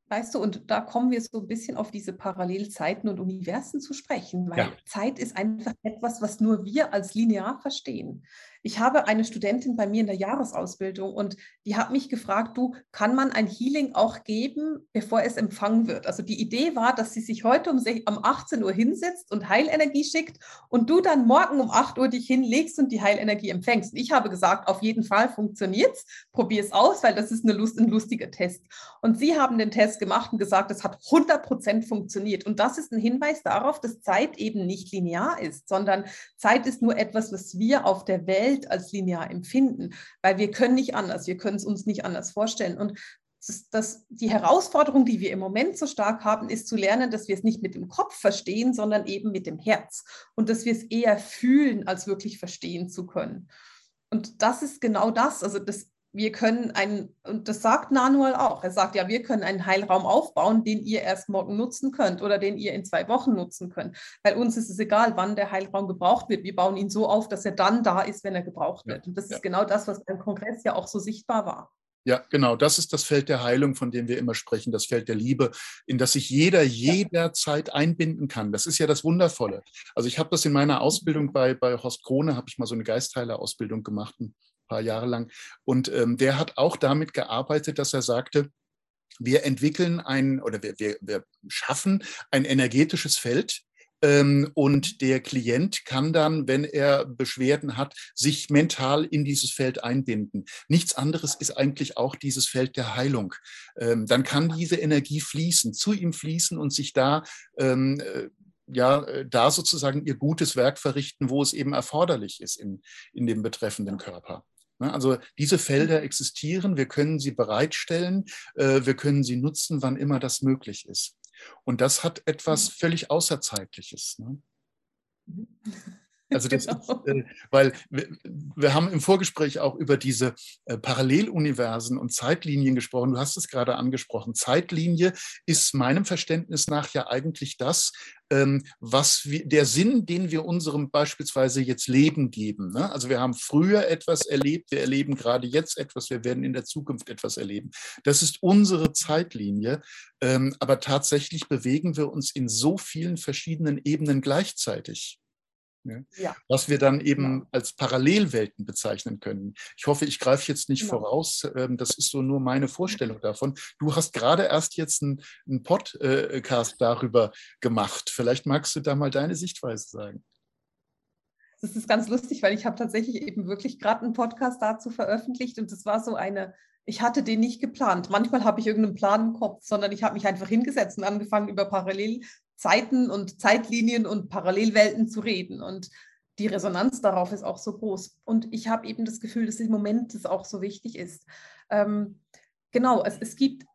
Weißt du, und da kommen wir so ein bisschen auf diese Parallelzeiten und Universen zu sprechen, weil ja. Zeit ist einfach etwas, was nur wir als linear verstehen. Ich habe eine Studentin bei mir in der Jahresausbildung und die hat mich gefragt, du, kann man ein Healing auch geben, bevor es empfangen wird? Also die Idee war, dass sie sich heute um, um 18 Uhr hinsetzt und Heilenergie schickt und du dann morgen um 8 Uhr dich hinlegst und die Heilenergie empfängst. Und ich habe gesagt, auf jeden Fall funktioniert es, probier es aus, weil das ist eine Lust, ein lustiger Test. Und sie haben den Test gemacht und gesagt, es hat 100 Prozent funktioniert. Und das ist ein Hinweis darauf, dass Zeit eben nicht linear ist, sondern Zeit ist nur etwas, was wir auf der Welt als linear empfinden, weil wir können nicht anders, wir können es uns nicht anders vorstellen. Und das, das, die Herausforderung, die wir im Moment so stark haben, ist zu lernen, dass wir es nicht mit dem Kopf verstehen, sondern eben mit dem Herz und dass wir es eher fühlen, als wirklich verstehen zu können. Und das ist genau das. Also das wir können einen, und das sagt Nanuel auch, er sagt ja, wir können einen Heilraum aufbauen, den ihr erst morgen nutzen könnt oder den ihr in zwei Wochen nutzen könnt. Bei uns ist es egal, wann der Heilraum gebraucht wird. Wir bauen ihn so auf, dass er dann da ist, wenn er gebraucht wird. Und das ja. ist genau das, was beim Kongress ja auch so sichtbar war. Ja, genau. Das ist das Feld der Heilung, von dem wir immer sprechen, das Feld der Liebe, in das sich jeder jederzeit einbinden kann. Das ist ja das Wundervolle. Also ich habe das in meiner Ausbildung bei, bei Horst Krone, habe ich mal so eine Geistheiler-Ausbildung gemacht, paar Jahre lang. Und ähm, der hat auch damit gearbeitet, dass er sagte, wir entwickeln ein oder wir, wir, wir schaffen ein energetisches Feld, ähm, und der Klient kann dann, wenn er Beschwerden hat, sich mental in dieses Feld einbinden. Nichts anderes ist eigentlich auch dieses Feld der Heilung. Ähm, dann kann diese Energie fließen, zu ihm fließen und sich da ähm, äh, ja, da sozusagen ihr gutes Werk verrichten, wo es eben erforderlich ist in, in dem betreffenden Körper. Ne, also diese Felder mhm. existieren, wir können sie bereitstellen, äh, wir können sie nutzen, wann immer das möglich ist. Und das hat etwas mhm. völlig Außerzeitliches. Also das genau. ist, äh, weil wir, wir, haben im Vorgespräch auch über diese äh, Paralleluniversen und Zeitlinien gesprochen. Du hast es gerade angesprochen. Zeitlinie ist meinem Verständnis nach ja eigentlich das, ähm, was wir, der Sinn, den wir unserem beispielsweise jetzt Leben geben. Ne? Also wir haben früher etwas erlebt, wir erleben gerade jetzt etwas, wir werden in der Zukunft etwas erleben. Das ist unsere Zeitlinie, ähm, aber tatsächlich bewegen wir uns in so vielen verschiedenen Ebenen gleichzeitig. Ja. Was wir dann eben genau. als Parallelwelten bezeichnen können. Ich hoffe, ich greife jetzt nicht genau. voraus. Ähm, das ist so nur meine Vorstellung davon. Du hast gerade erst jetzt einen, einen Podcast darüber gemacht. Vielleicht magst du da mal deine Sichtweise sagen. Das ist ganz lustig, weil ich habe tatsächlich eben wirklich gerade einen Podcast dazu veröffentlicht und das war so eine, ich hatte den nicht geplant. Manchmal habe ich irgendeinen Plan im Kopf, sondern ich habe mich einfach hingesetzt und angefangen, über parallel Zeiten und Zeitlinien und Parallelwelten zu reden. Und die Resonanz darauf ist auch so groß. Und ich habe eben das Gefühl, dass im Moment das auch so wichtig ist. Ähm, genau, es, es gibt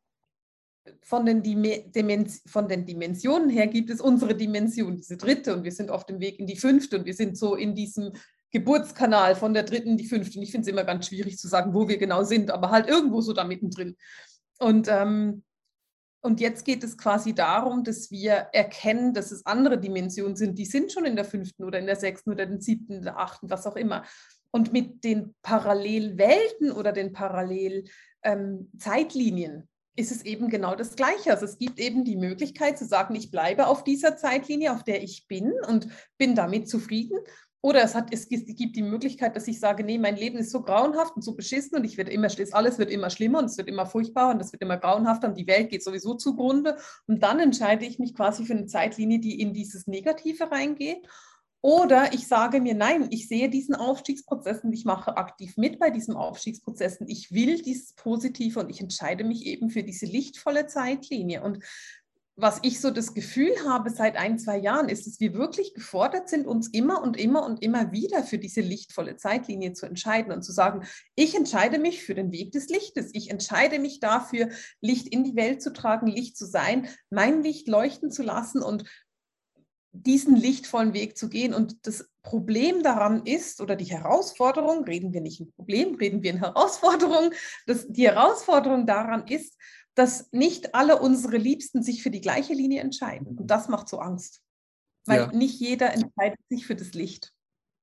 von den, Dimens von den Dimensionen her gibt es unsere Dimension, diese dritte, und wir sind auf dem Weg in die fünfte und wir sind so in diesem Geburtskanal von der dritten in die fünfte. Und ich finde es immer ganz schwierig zu sagen, wo wir genau sind, aber halt irgendwo so da mittendrin. Und ähm, und jetzt geht es quasi darum, dass wir erkennen, dass es andere Dimensionen sind, die sind schon in der fünften oder in der sechsten oder den siebten, in der achten, was auch immer. Und mit den Parallelwelten oder den Parallelzeitlinien ähm, ist es eben genau das Gleiche. Also es gibt eben die Möglichkeit zu sagen, ich bleibe auf dieser Zeitlinie, auf der ich bin und bin damit zufrieden. Oder es, hat, es gibt die Möglichkeit, dass ich sage, nee, mein Leben ist so grauenhaft und so beschissen und ich werde immer, alles wird immer schlimmer und es wird immer furchtbarer und es wird immer grauenhafter und die Welt geht sowieso zugrunde. Und dann entscheide ich mich quasi für eine Zeitlinie, die in dieses Negative reingeht. Oder ich sage mir, nein, ich sehe diesen Aufstiegsprozess und ich mache aktiv mit bei diesem Aufstiegsprozess ich will dieses Positive und ich entscheide mich eben für diese lichtvolle Zeitlinie. Und was ich so das Gefühl habe seit ein, zwei Jahren, ist, dass wir wirklich gefordert sind, uns immer und immer und immer wieder für diese lichtvolle Zeitlinie zu entscheiden und zu sagen, ich entscheide mich für den Weg des Lichtes. Ich entscheide mich dafür, Licht in die Welt zu tragen, Licht zu sein, mein Licht leuchten zu lassen und diesen lichtvollen Weg zu gehen. Und das Problem daran ist, oder die Herausforderung, reden wir nicht in Problem, reden wir in Herausforderung, das, die Herausforderung daran ist, dass nicht alle unsere Liebsten sich für die gleiche Linie entscheiden. Und das macht so Angst. Weil ja. nicht jeder entscheidet sich für das Licht.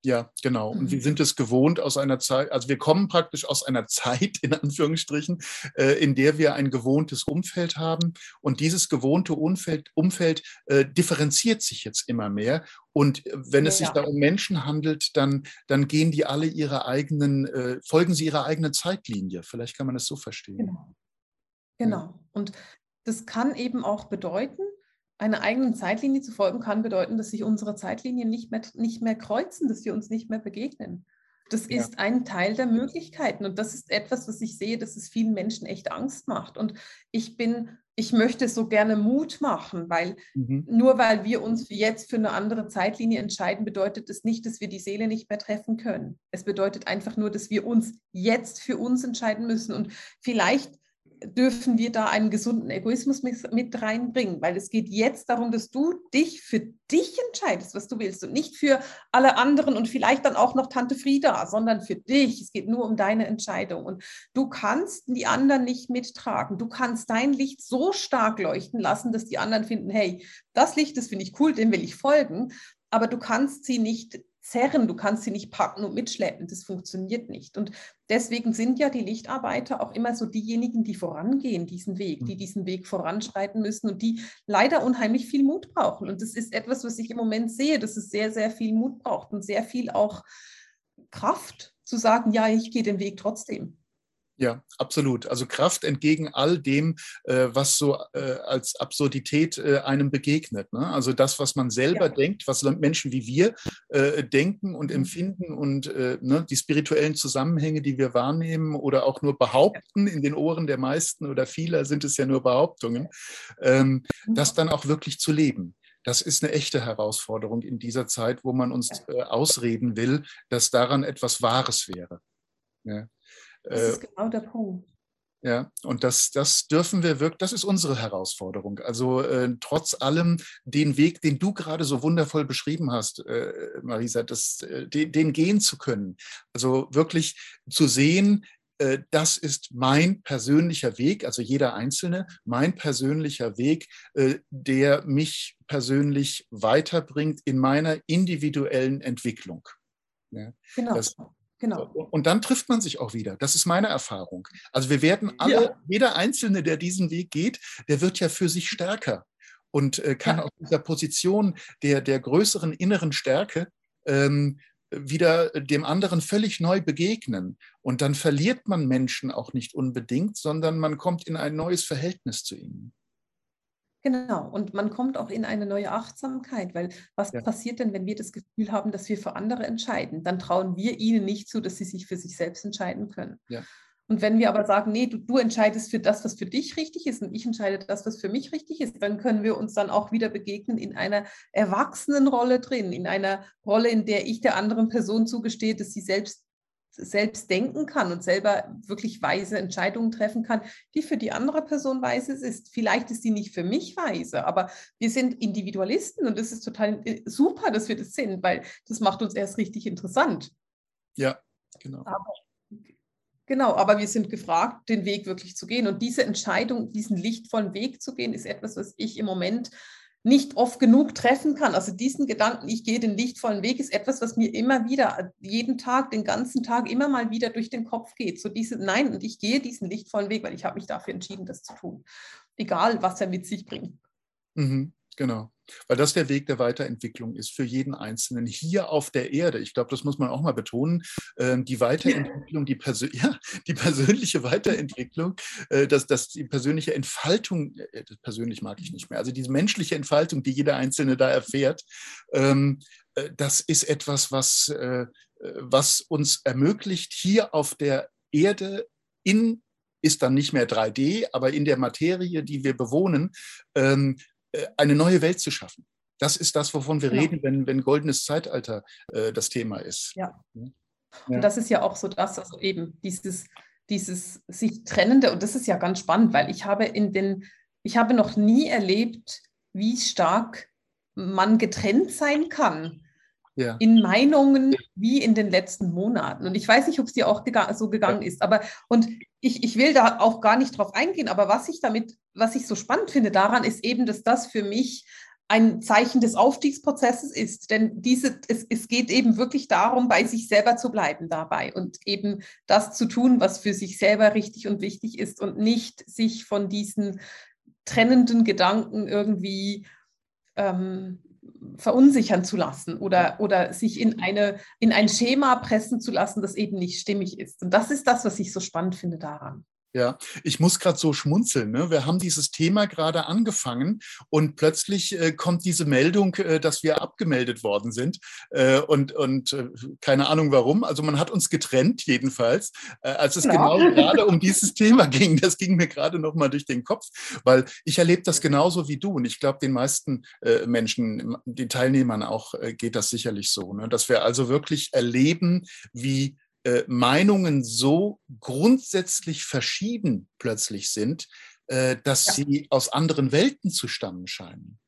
Ja, genau. Und wir mhm. sind es gewohnt aus einer Zeit, also wir kommen praktisch aus einer Zeit, in Anführungsstrichen, äh, in der wir ein gewohntes Umfeld haben. Und dieses gewohnte Umfeld, Umfeld äh, differenziert sich jetzt immer mehr. Und wenn es ja. sich da um Menschen handelt, dann, dann gehen die alle ihre eigenen, äh, folgen sie ihrer eigenen Zeitlinie. Vielleicht kann man es so verstehen. Genau. Genau. Und das kann eben auch bedeuten, einer eigenen Zeitlinie zu folgen, kann bedeuten, dass sich unsere Zeitlinien nicht mehr, nicht mehr kreuzen, dass wir uns nicht mehr begegnen. Das ja. ist ein Teil der Möglichkeiten und das ist etwas, was ich sehe, dass es vielen Menschen echt Angst macht. Und ich bin, ich möchte so gerne Mut machen, weil mhm. nur weil wir uns jetzt für eine andere Zeitlinie entscheiden, bedeutet das nicht, dass wir die Seele nicht mehr treffen können. Es bedeutet einfach nur, dass wir uns jetzt für uns entscheiden müssen und vielleicht dürfen wir da einen gesunden Egoismus mit reinbringen, weil es geht jetzt darum, dass du dich für dich entscheidest, was du willst und nicht für alle anderen und vielleicht dann auch noch Tante Frieda, sondern für dich. Es geht nur um deine Entscheidung und du kannst die anderen nicht mittragen. Du kannst dein Licht so stark leuchten lassen, dass die anderen finden, hey, das Licht, das finde ich cool, dem will ich folgen, aber du kannst sie nicht zerren, du kannst sie nicht packen und mitschleppen, das funktioniert nicht. Und deswegen sind ja die Lichtarbeiter auch immer so diejenigen, die vorangehen, diesen Weg, die mhm. diesen Weg voranschreiten müssen und die leider unheimlich viel Mut brauchen. Und das ist etwas, was ich im Moment sehe, dass es sehr, sehr viel Mut braucht und sehr viel auch Kraft zu sagen, ja, ich gehe den Weg trotzdem. Ja, absolut. Also Kraft entgegen all dem, äh, was so äh, als Absurdität äh, einem begegnet. Ne? Also das, was man selber ja. denkt, was Menschen wie wir äh, denken und mhm. empfinden und äh, ne, die spirituellen Zusammenhänge, die wir wahrnehmen oder auch nur behaupten, in den Ohren der meisten oder vieler sind es ja nur Behauptungen, ähm, mhm. das dann auch wirklich zu leben. Das ist eine echte Herausforderung in dieser Zeit, wo man uns äh, ausreden will, dass daran etwas Wahres wäre. Ja. Das ist äh, genau der Punkt. Ja, und das, das dürfen wir wirklich, das ist unsere Herausforderung. Also äh, trotz allem den Weg, den du gerade so wundervoll beschrieben hast, äh, Marisa, das, äh, den, den, gehen zu können. Also wirklich zu sehen, äh, das ist mein persönlicher Weg, also jeder Einzelne, mein persönlicher Weg, äh, der mich persönlich weiterbringt in meiner individuellen Entwicklung. Ja, genau. Das, Genau. Und dann trifft man sich auch wieder. Das ist meine Erfahrung. Also wir werden alle, ja. jeder Einzelne, der diesen Weg geht, der wird ja für sich stärker und äh, kann ja. aus dieser Position der, der größeren inneren Stärke ähm, wieder dem anderen völlig neu begegnen. Und dann verliert man Menschen auch nicht unbedingt, sondern man kommt in ein neues Verhältnis zu ihnen. Genau, und man kommt auch in eine neue Achtsamkeit, weil was ja. passiert denn, wenn wir das Gefühl haben, dass wir für andere entscheiden? Dann trauen wir ihnen nicht zu, dass sie sich für sich selbst entscheiden können. Ja. Und wenn wir aber sagen, nee, du, du, entscheidest für das, was für dich richtig ist und ich entscheide das, was für mich richtig ist, dann können wir uns dann auch wieder begegnen in einer erwachsenen Rolle drin, in einer Rolle, in der ich der anderen Person zugestehe, dass sie selbst selbst denken kann und selber wirklich weise Entscheidungen treffen kann, die für die andere Person weise ist. Vielleicht ist die nicht für mich weise, aber wir sind Individualisten und das ist total äh, super, dass wir das sind, weil das macht uns erst richtig interessant. Ja, genau. Aber, genau, aber wir sind gefragt, den Weg wirklich zu gehen. Und diese Entscheidung, diesen lichtvollen Weg zu gehen, ist etwas, was ich im Moment nicht oft genug treffen kann. Also diesen Gedanken, ich gehe den lichtvollen Weg, ist etwas, was mir immer wieder, jeden Tag, den ganzen Tag immer mal wieder durch den Kopf geht. So diese, nein, und ich gehe diesen lichtvollen Weg, weil ich habe mich dafür entschieden, das zu tun. Egal, was er mit sich bringt. Mhm, genau weil das der Weg der Weiterentwicklung ist für jeden Einzelnen hier auf der Erde. Ich glaube, das muss man auch mal betonen. Ähm, die Weiterentwicklung, die, Persön ja, die persönliche Weiterentwicklung, äh, dass, dass die persönliche Entfaltung, äh, persönlich mag ich nicht mehr, also diese menschliche Entfaltung, die jeder Einzelne da erfährt, ähm, äh, das ist etwas, was, was uns ermöglicht, hier auf der Erde in ist dann nicht mehr 3D, aber in der Materie, die wir bewohnen, ähm, äh, eine neue Welt zu schaffen. Das ist das, wovon wir genau. reden, wenn, wenn goldenes Zeitalter äh, das Thema ist. Ja. ja. Und das ist ja auch so das, also eben dieses, dieses sich trennende, und das ist ja ganz spannend, weil ich habe in den, ich habe noch nie erlebt, wie stark man getrennt sein kann. Ja. in Meinungen wie in den letzten Monaten. Und ich weiß nicht, ob es dir auch so gegangen ja. ist, aber und ich, ich will da auch gar nicht drauf eingehen, aber was ich damit, was ich so spannend finde daran, ist eben, dass das für mich ein Zeichen des Aufstiegsprozesses ist. Denn diese, es, es geht eben wirklich darum, bei sich selber zu bleiben dabei und eben das zu tun, was für sich selber richtig und wichtig ist und nicht sich von diesen trennenden Gedanken irgendwie ähm, verunsichern zu lassen oder, oder sich in, eine, in ein Schema pressen zu lassen, das eben nicht stimmig ist. Und das ist das, was ich so spannend finde daran. Ja, ich muss gerade so schmunzeln. Ne? Wir haben dieses Thema gerade angefangen und plötzlich äh, kommt diese Meldung, äh, dass wir abgemeldet worden sind äh, und, und äh, keine Ahnung warum. Also man hat uns getrennt jedenfalls, äh, als es genau, genau gerade um dieses Thema ging. Das ging mir gerade noch mal durch den Kopf, weil ich erlebe das genauso wie du und ich glaube, den meisten äh, Menschen, den Teilnehmern auch, geht das sicherlich so, ne? dass wir also wirklich erleben, wie äh, Meinungen so grundsätzlich verschieden plötzlich sind, äh, dass ja. sie aus anderen Welten zu stammen scheinen.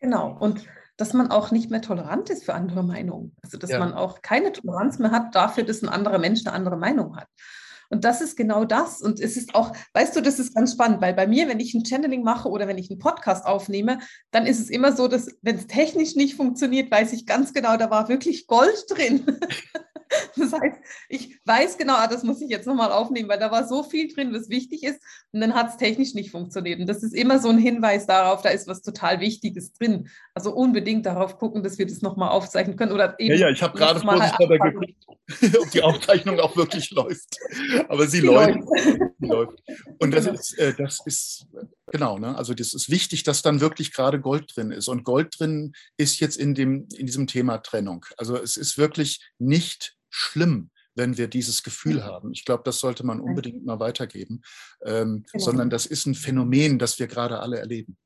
Genau. Und dass man auch nicht mehr tolerant ist für andere Meinungen. Also dass ja. man auch keine Toleranz mehr hat dafür, dass ein anderer Mensch eine andere Meinung hat. Und das ist genau das. Und es ist auch, weißt du, das ist ganz spannend, weil bei mir, wenn ich ein Channeling mache oder wenn ich einen Podcast aufnehme, dann ist es immer so, dass wenn es technisch nicht funktioniert, weiß ich ganz genau, da war wirklich Gold drin. Das heißt, ich weiß genau, ah, das muss ich jetzt nochmal aufnehmen, weil da war so viel drin, was wichtig ist. Und dann hat es technisch nicht funktioniert. Und das ist immer so ein Hinweis darauf, da ist was total Wichtiges drin. Also unbedingt darauf gucken, dass wir das nochmal aufzeichnen können. Oder eben ja, ja, ich habe gerade vorsichtshalber geguckt, ob die Aufzeichnung auch wirklich läuft. Aber sie läuft. sie läuft. Und das genau. ist, äh, das ist Genau, ne? also das ist wichtig, dass dann wirklich gerade Gold drin ist. Und Gold drin ist jetzt in, dem, in diesem Thema Trennung. Also es ist wirklich nicht schlimm, wenn wir dieses Gefühl mhm. haben. Ich glaube, das sollte man unbedingt mal weitergeben, ähm, genau. sondern das ist ein Phänomen, das wir gerade alle erleben.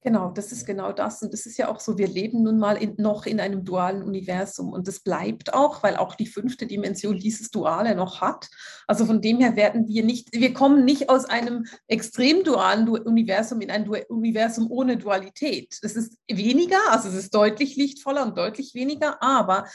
Genau, das ist genau das. Und das ist ja auch so, wir leben nun mal in, noch in einem dualen Universum. Und das bleibt auch, weil auch die fünfte Dimension dieses Duale noch hat. Also von dem her werden wir nicht, wir kommen nicht aus einem extrem dualen Universum in ein du Universum ohne Dualität. Es ist weniger, also es ist deutlich lichtvoller und deutlich weniger, aber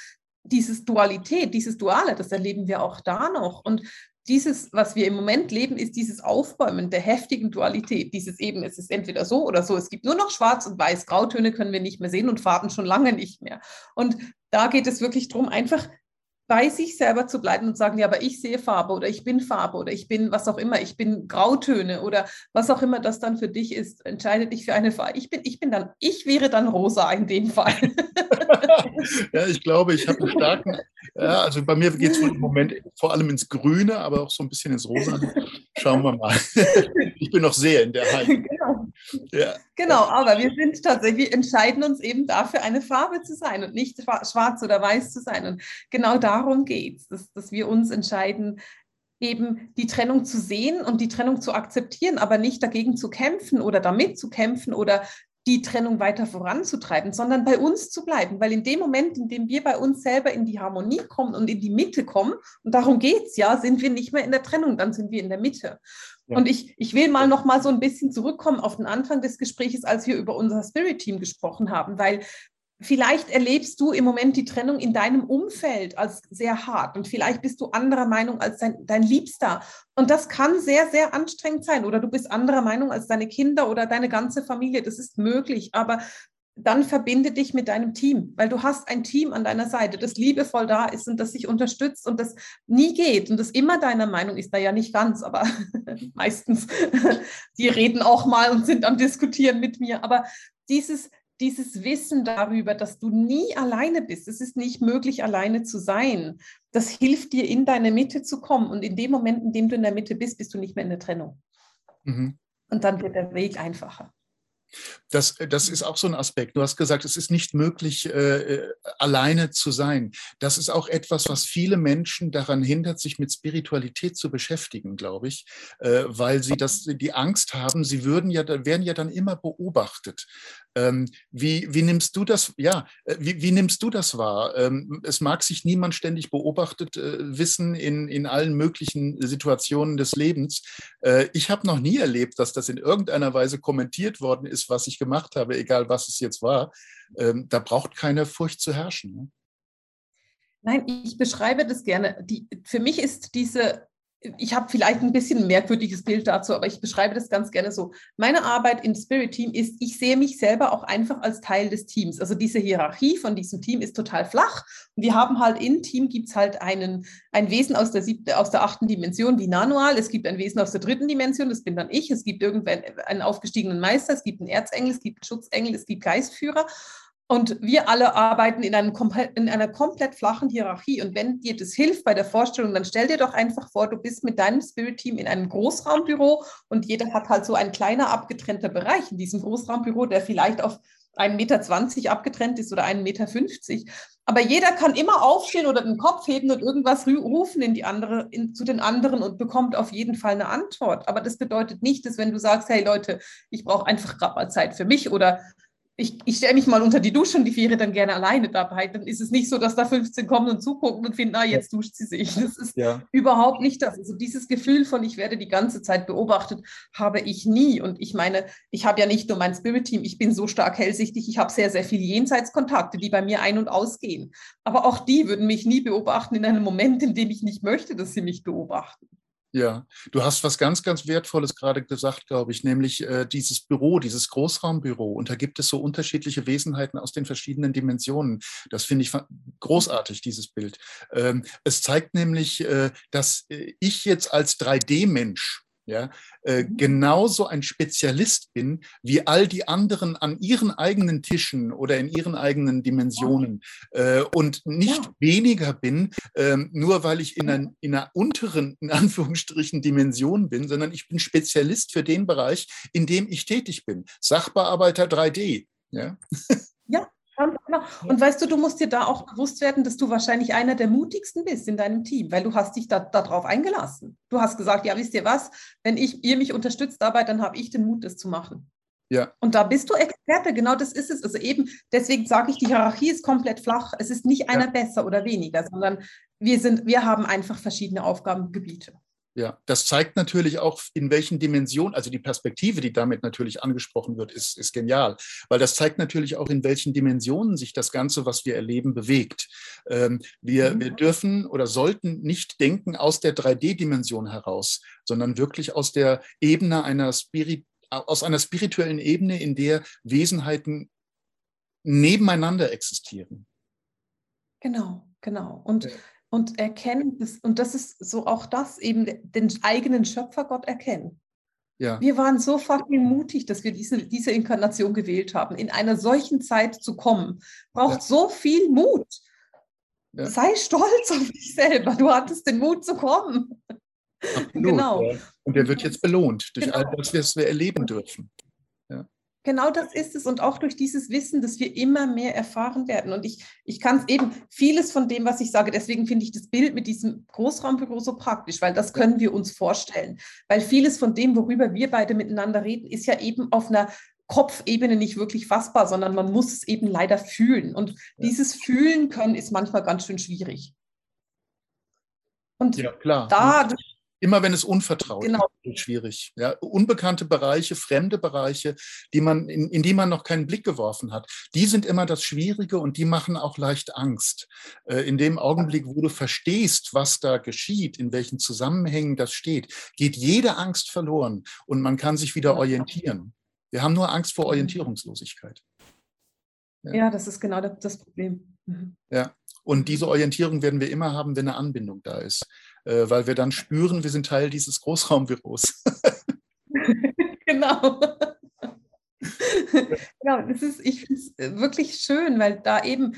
dieses Dualität, dieses Duale, das erleben wir auch da noch. Und dieses, was wir im Moment leben, ist dieses Aufbäumen der heftigen Dualität. Dieses eben, es ist entweder so oder so. Es gibt nur noch Schwarz und Weiß. Grautöne können wir nicht mehr sehen und Farben schon lange nicht mehr. Und da geht es wirklich darum, einfach bei sich selber zu bleiben und sagen, ja, aber ich sehe Farbe oder ich bin Farbe oder ich bin was auch immer, ich bin Grautöne oder was auch immer das dann für dich ist. Entscheide dich für eine Farbe. Ich bin, ich bin dann, ich wäre dann rosa in dem Fall. ja, ich glaube, ich habe einen starken, ja, also bei mir geht es im Moment vor allem ins Grüne, aber auch so ein bisschen ins Rosa. Schauen wir mal. ich bin noch sehr in der Haltung. Genau. Ja. genau, aber wir sind tatsächlich, wir entscheiden uns eben dafür, eine Farbe zu sein und nicht schwarz oder weiß zu sein. Und genau darum geht es, dass, dass wir uns entscheiden, eben die Trennung zu sehen und die Trennung zu akzeptieren, aber nicht dagegen zu kämpfen oder damit zu kämpfen oder die Trennung weiter voranzutreiben, sondern bei uns zu bleiben. Weil in dem Moment, in dem wir bei uns selber in die Harmonie kommen und in die Mitte kommen, und darum geht es ja, sind wir nicht mehr in der Trennung, dann sind wir in der Mitte. Ja. Und ich, ich will mal noch mal so ein bisschen zurückkommen auf den Anfang des Gesprächs, als wir über unser Spirit-Team gesprochen haben, weil Vielleicht erlebst du im Moment die Trennung in deinem Umfeld als sehr hart und vielleicht bist du anderer Meinung als dein, dein Liebster. Und das kann sehr, sehr anstrengend sein. Oder du bist anderer Meinung als deine Kinder oder deine ganze Familie. Das ist möglich. Aber dann verbinde dich mit deinem Team, weil du hast ein Team an deiner Seite, das liebevoll da ist und das sich unterstützt und das nie geht und das immer deiner Meinung ist, da ja nicht ganz, aber meistens, die reden auch mal und sind am Diskutieren mit mir. Aber dieses, dieses Wissen darüber, dass du nie alleine bist, es ist nicht möglich, alleine zu sein, das hilft dir, in deine Mitte zu kommen. Und in dem Moment, in dem du in der Mitte bist, bist du nicht mehr in der Trennung. Mhm. Und dann wird der Weg einfacher. Das, das ist auch so ein Aspekt. Du hast gesagt, es ist nicht möglich, äh, äh, alleine zu sein. Das ist auch etwas, was viele Menschen daran hindert, sich mit Spiritualität zu beschäftigen, glaube ich, äh, weil sie das, die Angst haben, sie würden ja, werden ja dann immer beobachtet. Ähm, wie, wie nimmst du das, ja, äh, wie, wie nimmst du das wahr? Ähm, es mag sich niemand ständig beobachtet äh, wissen in, in allen möglichen Situationen des Lebens. Äh, ich habe noch nie erlebt, dass das in irgendeiner Weise kommentiert worden ist, was ich gemacht habe, egal was es jetzt war. Ähm, da braucht keine Furcht zu herrschen. Ne? Nein, ich beschreibe das gerne. Die, für mich ist diese ich habe vielleicht ein bisschen ein merkwürdiges Bild dazu, aber ich beschreibe das ganz gerne so. Meine Arbeit im Spirit Team ist, ich sehe mich selber auch einfach als Teil des Teams. Also diese Hierarchie von diesem Team ist total flach. Und wir haben halt im Team gibt es halt einen, ein Wesen aus der, siebte, aus der achten Dimension wie Nanual. Es gibt ein Wesen aus der dritten Dimension, das bin dann ich. Es gibt irgendwann einen aufgestiegenen Meister, es gibt einen Erzengel, es gibt einen Schutzengel, es gibt Geistführer. Und wir alle arbeiten in, einem, in, einer komplett flachen Hierarchie. Und wenn dir das hilft bei der Vorstellung, dann stell dir doch einfach vor, du bist mit deinem Spirit-Team in einem Großraumbüro und jeder hat halt so ein kleiner abgetrennter Bereich in diesem Großraumbüro, der vielleicht auf 1,20 Meter abgetrennt ist oder 1,50 Meter. Aber jeder kann immer aufstehen oder den Kopf heben und irgendwas rufen in die andere, in, zu den anderen und bekommt auf jeden Fall eine Antwort. Aber das bedeutet nicht, dass wenn du sagst, hey Leute, ich brauche einfach gerade mal Zeit für mich oder ich, ich stelle mich mal unter die Dusche und die Viere dann gerne alleine dabei. Dann ist es nicht so, dass da 15 kommen und zugucken und finden, ah, jetzt duscht sie sich. Das ist ja. überhaupt nicht das. Also dieses Gefühl von, ich werde die ganze Zeit beobachtet, habe ich nie. Und ich meine, ich habe ja nicht nur mein Spirit-Team, ich bin so stark hellsichtig, ich habe sehr, sehr viele Jenseitskontakte, die bei mir ein- und ausgehen. Aber auch die würden mich nie beobachten in einem Moment, in dem ich nicht möchte, dass sie mich beobachten. Ja, du hast was ganz, ganz Wertvolles gerade gesagt, glaube ich, nämlich äh, dieses Büro, dieses Großraumbüro. Und da gibt es so unterschiedliche Wesenheiten aus den verschiedenen Dimensionen. Das finde ich großartig, dieses Bild. Ähm, es zeigt nämlich, äh, dass äh, ich jetzt als 3D-Mensch ja, äh, mhm. genauso ein Spezialist bin wie all die anderen an ihren eigenen Tischen oder in ihren eigenen Dimensionen äh, und nicht ja. weniger bin, äh, nur weil ich in, ein, in einer unteren, in Anführungsstrichen, Dimension bin, sondern ich bin Spezialist für den Bereich, in dem ich tätig bin. Sachbearbeiter 3D. Ja. Genau. Und weißt du, du musst dir da auch bewusst werden, dass du wahrscheinlich einer der mutigsten bist in deinem Team, weil du hast dich da, darauf eingelassen. Du hast gesagt, ja, wisst ihr was, wenn ich, ihr mich unterstützt dabei, dann habe ich den Mut, das zu machen. Ja. Und da bist du Experte, genau das ist es. Also eben, deswegen sage ich, die Hierarchie ist komplett flach. Es ist nicht einer ja. besser oder weniger, sondern wir, sind, wir haben einfach verschiedene Aufgabengebiete. Ja, das zeigt natürlich auch, in welchen Dimensionen, also die Perspektive, die damit natürlich angesprochen wird, ist, ist genial, weil das zeigt natürlich auch, in welchen Dimensionen sich das Ganze, was wir erleben, bewegt. Ähm, wir, mhm. wir dürfen oder sollten nicht denken aus der 3D-Dimension heraus, sondern wirklich aus der Ebene einer Spirit, aus einer spirituellen Ebene, in der Wesenheiten nebeneinander existieren. Genau, genau. Und ja und erkennen, das, und das ist so auch das, eben den eigenen Schöpfergott erkennen. Ja. Wir waren so fucking mutig, dass wir diese, diese Inkarnation gewählt haben. In einer solchen Zeit zu kommen, braucht ja. so viel Mut. Ja. Sei stolz auf dich selber. Du hattest den Mut zu kommen. Absolut, genau. Und der wird jetzt belohnt durch genau. all das, was wir erleben dürfen. Genau das ist es und auch durch dieses Wissen, dass wir immer mehr erfahren werden. Und ich, ich kann es eben, vieles von dem, was ich sage, deswegen finde ich das Bild mit diesem Großraumbüro so praktisch, weil das können wir uns vorstellen. Weil vieles von dem, worüber wir beide miteinander reden, ist ja eben auf einer Kopfebene nicht wirklich fassbar, sondern man muss es eben leider fühlen. Und dieses Fühlen können ist manchmal ganz schön schwierig. Und ja, klar. da Immer wenn es unvertraut genau. ist, schwierig. Ja, unbekannte Bereiche, fremde Bereiche, die man, in, in, die man noch keinen Blick geworfen hat, die sind immer das Schwierige und die machen auch leicht Angst. Äh, in dem Augenblick, wo du verstehst, was da geschieht, in welchen Zusammenhängen das steht, geht jede Angst verloren und man kann sich wieder orientieren. Wir haben nur Angst vor Orientierungslosigkeit. Ja, ja das ist genau das Problem. Mhm. Ja, und diese Orientierung werden wir immer haben, wenn eine Anbindung da ist äh, weil wir dann spüren, wir sind Teil dieses Großraumbüros. genau. genau, das ist, ich finde es äh, wirklich schön, weil da eben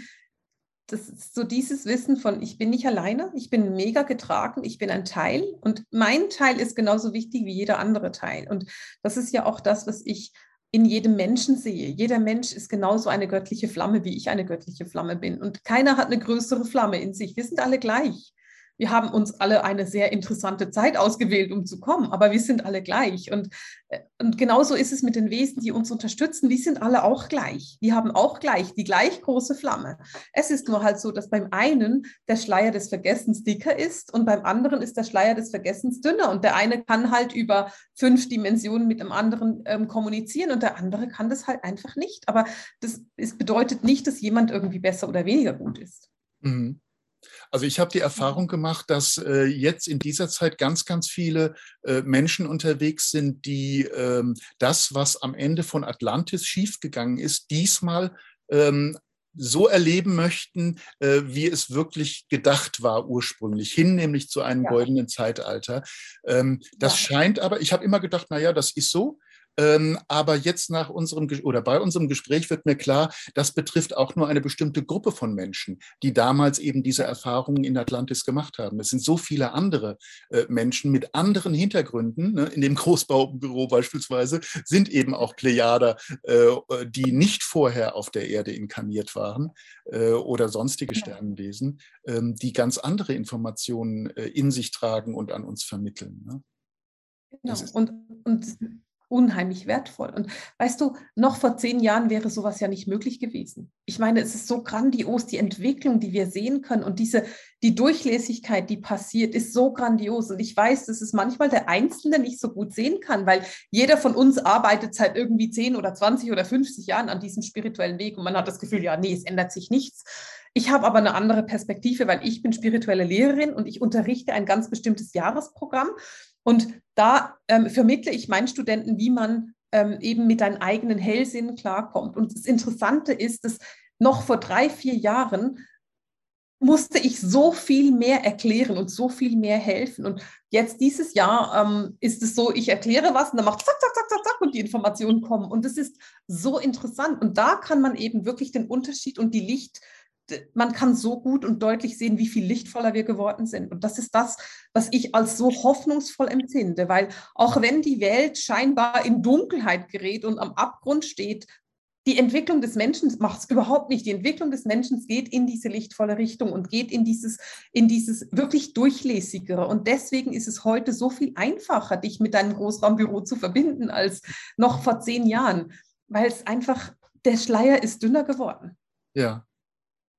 das ist so dieses Wissen von, ich bin nicht alleine, ich bin mega getragen, ich bin ein Teil und mein Teil ist genauso wichtig wie jeder andere Teil. Und das ist ja auch das, was ich in jedem Menschen sehe. Jeder Mensch ist genauso eine göttliche Flamme, wie ich eine göttliche Flamme bin. Und keiner hat eine größere Flamme in sich. Wir sind alle gleich wir haben uns alle eine sehr interessante Zeit ausgewählt, um zu kommen, aber wir sind alle gleich. Und, äh, und genauso ist es mit den Wesen, die uns unterstützen. Die sind alle auch gleich. Die haben auch gleich die gleich große Flamme. Es ist nur halt so, dass beim einen der Schleier des Vergessens dicker ist und beim anderen ist der Schleier des Vergessens dünner. Und der eine kann halt über fünf Dimensionen mit dem anderen ähm, kommunizieren und der andere kann das halt einfach nicht. Aber das, das bedeutet nicht, dass jemand irgendwie besser oder weniger gut ist. Mhm. Also ich habe die Erfahrung gemacht, dass äh, jetzt in dieser Zeit ganz, ganz viele äh, Menschen unterwegs sind, die ähm, das, was am Ende von Atlantis schiefgegangen ist, diesmal ähm, so erleben möchten, äh, wie es wirklich gedacht war ursprünglich, hin nämlich zu einem ja. goldenen Zeitalter. Ähm, das ja. scheint aber, ich habe immer gedacht, na ja, das ist so. Ähm, aber jetzt nach unserem oder bei unserem Gespräch wird mir klar, das betrifft auch nur eine bestimmte Gruppe von Menschen, die damals eben diese Erfahrungen in Atlantis gemacht haben. Es sind so viele andere äh, Menschen mit anderen Hintergründen. Ne? In dem Großbaubüro beispielsweise sind eben auch Plejader, äh, die nicht vorher auf der Erde inkarniert waren äh, oder sonstige Sternenwesen, ähm, die ganz andere Informationen äh, in sich tragen und an uns vermitteln. Ne? Genau. Und, und unheimlich wertvoll. Und weißt du, noch vor zehn Jahren wäre sowas ja nicht möglich gewesen. Ich meine, es ist so grandios, die Entwicklung, die wir sehen können und diese, die Durchlässigkeit, die passiert, ist so grandios. Und ich weiß, dass es manchmal der Einzelne nicht so gut sehen kann, weil jeder von uns arbeitet seit irgendwie zehn oder 20 oder 50 Jahren an diesem spirituellen Weg und man hat das Gefühl, ja, nee, es ändert sich nichts. Ich habe aber eine andere Perspektive, weil ich bin spirituelle Lehrerin und ich unterrichte ein ganz bestimmtes Jahresprogramm. Und da ähm, vermittle ich meinen Studenten, wie man ähm, eben mit deinem eigenen Hellsinn klarkommt. Und das Interessante ist, dass noch vor drei, vier Jahren musste ich so viel mehr erklären und so viel mehr helfen. Und jetzt dieses Jahr ähm, ist es so, ich erkläre was und dann macht zack, zack, zack, zack, zack und die Informationen kommen. Und das ist so interessant. Und da kann man eben wirklich den Unterschied und die Licht, man kann so gut und deutlich sehen, wie viel lichtvoller wir geworden sind. Und das ist das, was ich als so hoffnungsvoll empfinde, weil auch wenn die Welt scheinbar in Dunkelheit gerät und am Abgrund steht, die Entwicklung des Menschen macht es überhaupt nicht. Die Entwicklung des Menschen geht in diese lichtvolle Richtung und geht in dieses, in dieses wirklich durchlässigere. Und deswegen ist es heute so viel einfacher, dich mit deinem Großraumbüro zu verbinden als noch vor zehn Jahren, weil es einfach, der Schleier ist dünner geworden. Ja,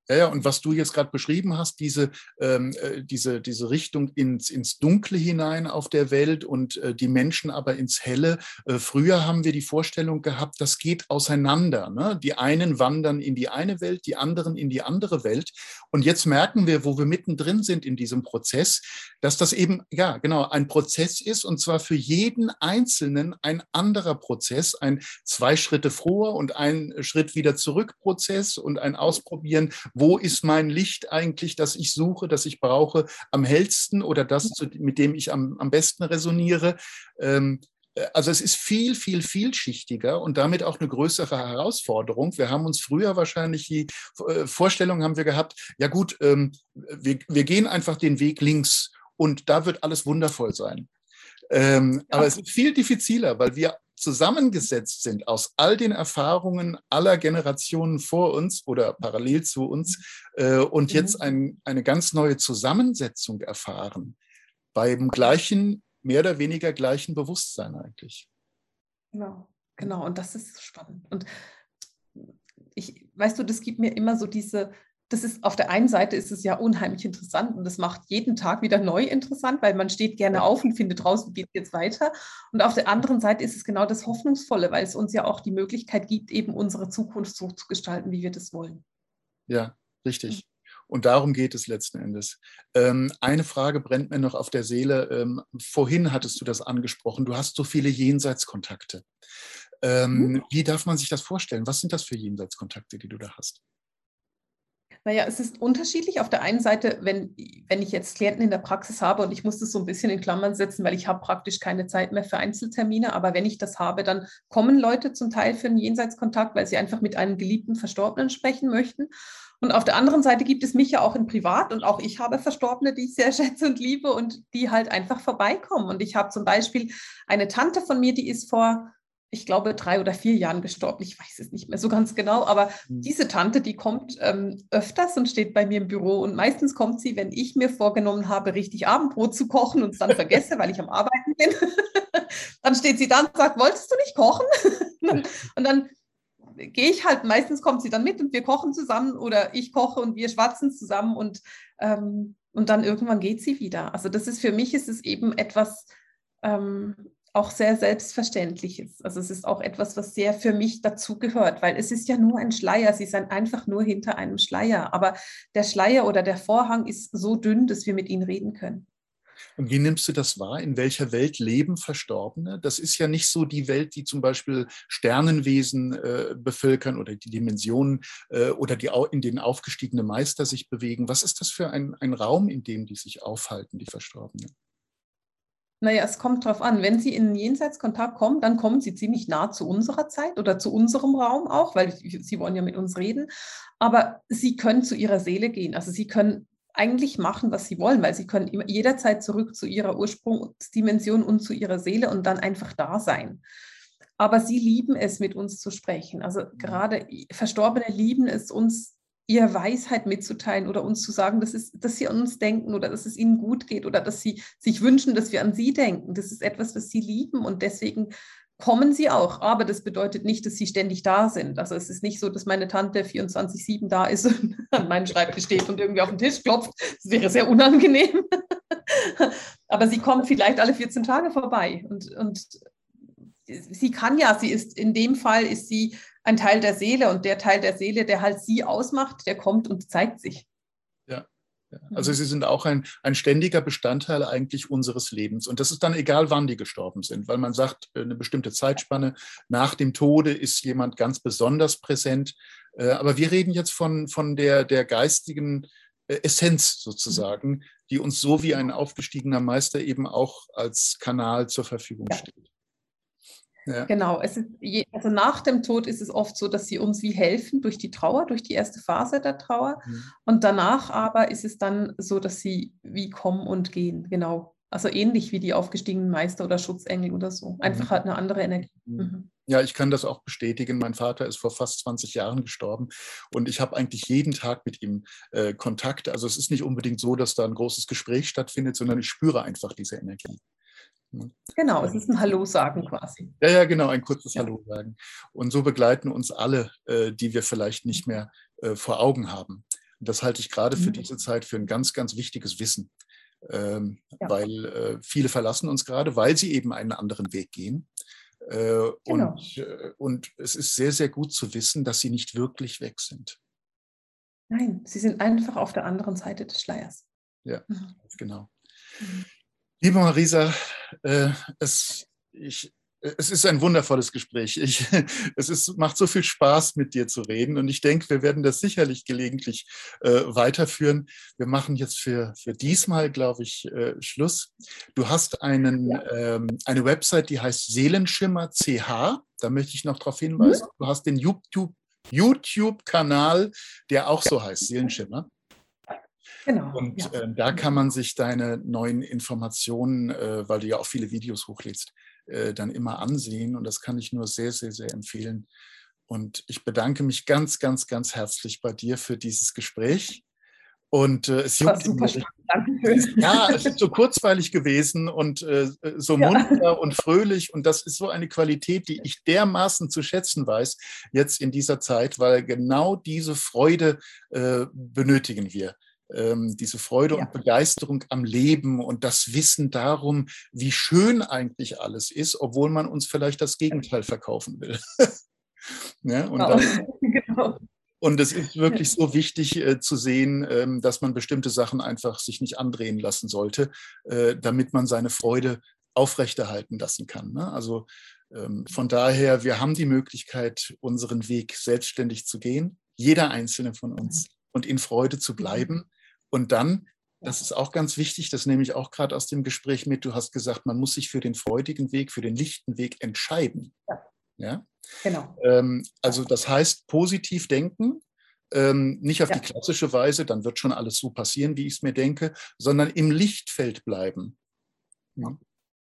ja, ja, und was du jetzt gerade beschrieben hast, diese, ähm, äh, diese, diese Richtung ins, ins Dunkle hinein auf der Welt und äh, die Menschen aber ins Helle. Äh, früher haben wir die Vorstellung gehabt, das geht auseinander. Ne? Die einen wandern in die eine Welt, die anderen in die andere Welt. Und jetzt merken wir, wo wir mittendrin sind in diesem Prozess, dass das eben, ja, genau, ein Prozess ist und zwar für jeden Einzelnen ein anderer Prozess, ein zwei Schritte vor und ein Schritt wieder zurück Prozess und ein Ausprobieren wo ist mein Licht eigentlich, das ich suche, das ich brauche, am hellsten oder das, mit dem ich am, am besten resoniere. Ähm, äh, also es ist viel, viel, vielschichtiger und damit auch eine größere Herausforderung. Wir haben uns früher wahrscheinlich die äh, Vorstellung haben wir gehabt, ja gut, ähm, wir, wir gehen einfach den Weg links und da wird alles wundervoll sein. Ähm, ja. Aber es ist viel diffiziler, weil wir zusammengesetzt sind aus all den Erfahrungen aller Generationen vor uns oder parallel zu uns äh, und mhm. jetzt ein, eine ganz neue Zusammensetzung erfahren, beim gleichen, mehr oder weniger gleichen Bewusstsein eigentlich. Genau, genau. Und das ist spannend. Und ich, weißt du, das gibt mir immer so diese, das ist auf der einen Seite ist es ja unheimlich interessant und das macht jeden Tag wieder neu interessant, weil man steht gerne auf und findet raus, wie geht es jetzt weiter. Und auf der anderen Seite ist es genau das Hoffnungsvolle, weil es uns ja auch die Möglichkeit gibt, eben unsere Zukunft so zu gestalten, wie wir das wollen. Ja, richtig. Und darum geht es letzten Endes. Ähm, eine Frage brennt mir noch auf der Seele. Ähm, vorhin hattest du das angesprochen. Du hast so viele Jenseitskontakte. Ähm, mhm. Wie darf man sich das vorstellen? Was sind das für Jenseitskontakte, die du da hast? Naja, es ist unterschiedlich. Auf der einen Seite, wenn, wenn ich jetzt Klienten in der Praxis habe und ich muss das so ein bisschen in Klammern setzen, weil ich habe praktisch keine Zeit mehr für Einzeltermine, aber wenn ich das habe, dann kommen Leute zum Teil für einen Jenseitskontakt, weil sie einfach mit einem geliebten Verstorbenen sprechen möchten. Und auf der anderen Seite gibt es mich ja auch in Privat und auch ich habe Verstorbene, die ich sehr schätze und liebe und die halt einfach vorbeikommen. Und ich habe zum Beispiel eine Tante von mir, die ist vor ich glaube, drei oder vier Jahren gestorben. Ich weiß es nicht mehr so ganz genau, aber mhm. diese Tante, die kommt ähm, öfters und steht bei mir im Büro. Und meistens kommt sie, wenn ich mir vorgenommen habe, richtig Abendbrot zu kochen und es dann vergesse, weil ich am Arbeiten bin. dann steht sie da und sagt, wolltest du nicht kochen? und dann gehe ich halt, meistens kommt sie dann mit und wir kochen zusammen oder ich koche und wir schwatzen zusammen und, ähm, und dann irgendwann geht sie wieder. Also das ist für mich ist es eben etwas, ähm, auch sehr selbstverständlich ist. Also es ist auch etwas, was sehr für mich dazugehört, weil es ist ja nur ein Schleier. Sie sind einfach nur hinter einem Schleier. Aber der Schleier oder der Vorhang ist so dünn, dass wir mit ihnen reden können. Und wie nimmst du das wahr? In welcher Welt leben Verstorbene? Das ist ja nicht so die Welt, die zum Beispiel Sternenwesen äh, bevölkern oder die Dimensionen äh, oder die in denen aufgestiegene Meister sich bewegen. Was ist das für ein, ein Raum, in dem die sich aufhalten, die Verstorbenen? Naja, es kommt darauf an. Wenn Sie in Jenseitskontakt kommen, dann kommen Sie ziemlich nah zu unserer Zeit oder zu unserem Raum auch, weil Sie wollen ja mit uns reden. Aber Sie können zu Ihrer Seele gehen. Also Sie können eigentlich machen, was sie wollen, weil sie können jederzeit zurück zu ihrer Ursprungsdimension und zu ihrer Seele und dann einfach da sein. Aber sie lieben es, mit uns zu sprechen. Also mhm. gerade Verstorbene lieben es, uns ihre Weisheit mitzuteilen oder uns zu sagen, dass, es, dass sie an uns denken oder dass es ihnen gut geht oder dass sie sich wünschen, dass wir an sie denken. Das ist etwas, was sie lieben und deswegen kommen sie auch, aber das bedeutet nicht, dass sie ständig da sind. Also es ist nicht so, dass meine Tante 24-7 da ist und an meinem Schreibtisch steht und irgendwie auf den Tisch klopft. Das wäre sehr unangenehm. aber sie kommt vielleicht alle 14 Tage vorbei und, und sie kann ja, sie ist in dem Fall ist sie ein Teil der Seele und der Teil der Seele, der halt sie ausmacht, der kommt und zeigt sich. Also sie sind auch ein, ein ständiger Bestandteil eigentlich unseres Lebens. Und das ist dann egal, wann die gestorben sind, weil man sagt, äh, eine bestimmte Zeitspanne nach dem Tode ist jemand ganz besonders präsent. Äh, aber wir reden jetzt von, von der, der geistigen äh, Essenz sozusagen, die uns so wie ein aufgestiegener Meister eben auch als Kanal zur Verfügung steht. Ja. Genau, es ist je, also nach dem Tod ist es oft so, dass sie uns wie helfen durch die Trauer, durch die erste Phase der Trauer. Mhm. Und danach aber ist es dann so, dass sie wie kommen und gehen. Genau. Also ähnlich wie die aufgestiegenen Meister oder Schutzengel oder so. Einfach mhm. halt eine andere Energie. Mhm. mhm. Ja, ich kann das auch bestätigen. Mein Vater ist vor fast 20 Jahren gestorben und ich habe eigentlich jeden Tag mit ihm äh, Kontakt. Also es ist nicht unbedingt so, dass da ein großes Gespräch stattfindet, sondern ich spüre einfach diese Energie. Genau, es ist ein Hallo sagen quasi. Ja, ja, genau, ein kurzes ja. Hallo sagen. Und so begleiten uns alle, äh, die wir vielleicht nicht mehr äh, vor Augen haben. Und das halte ich gerade für mhm. diese Zeit für ein ganz, ganz wichtiges Wissen, ähm, ja. weil äh, viele verlassen uns gerade, weil sie eben einen anderen Weg gehen. Äh, genau. und, äh, und es ist sehr, sehr gut zu wissen, dass sie nicht wirklich weg sind. Nein, sie sind einfach auf der anderen Seite des Schleiers. Ja, mhm. genau. Mhm. Liebe Marisa, äh, es, ich, es ist ein wundervolles Gespräch. Ich, es ist, macht so viel Spaß, mit dir zu reden. Und ich denke, wir werden das sicherlich gelegentlich äh, weiterführen. Wir machen jetzt für, für diesmal, glaube ich, äh, Schluss. Du hast einen, ja. ähm, eine Website, die heißt Seelenschimmer CH. Da möchte ich noch darauf hinweisen. Mhm. Du hast den YouTube, YouTube-Kanal, der auch so heißt, Seelenschimmer. Genau. Und ja. äh, da kann man sich deine neuen Informationen, äh, weil du ja auch viele Videos hochlädst, äh, dann immer ansehen. Und das kann ich nur sehr, sehr, sehr empfehlen. Und ich bedanke mich ganz, ganz, ganz herzlich bei dir für dieses Gespräch. Und äh, es juckt super Ja, es ist so kurzweilig gewesen und äh, so ja. munter und fröhlich. Und das ist so eine Qualität, die ich dermaßen zu schätzen weiß, jetzt in dieser Zeit, weil genau diese Freude äh, benötigen wir ähm, diese Freude ja. und Begeisterung am Leben und das Wissen darum, wie schön eigentlich alles ist, obwohl man uns vielleicht das Gegenteil verkaufen will. ja, und, genau. Dann, genau. und es ist wirklich so wichtig äh, zu sehen, ähm, dass man bestimmte Sachen einfach sich nicht andrehen lassen sollte, äh, damit man seine Freude aufrechterhalten lassen kann. Ne? Also ähm, von daher, wir haben die Möglichkeit, unseren Weg selbstständig zu gehen, jeder einzelne von uns, und in Freude zu bleiben und dann, das ist auch ganz wichtig, das nehme ich auch gerade aus dem Gespräch mit, du hast gesagt, man muss sich für den freudigen Weg, für den lichten Weg entscheiden. Ja. ja? Genau. Ähm, also das heißt, positiv denken, ähm, nicht auf ja. die klassische Weise, dann wird schon alles so passieren, wie ich es mir denke, sondern im Lichtfeld bleiben. Ja.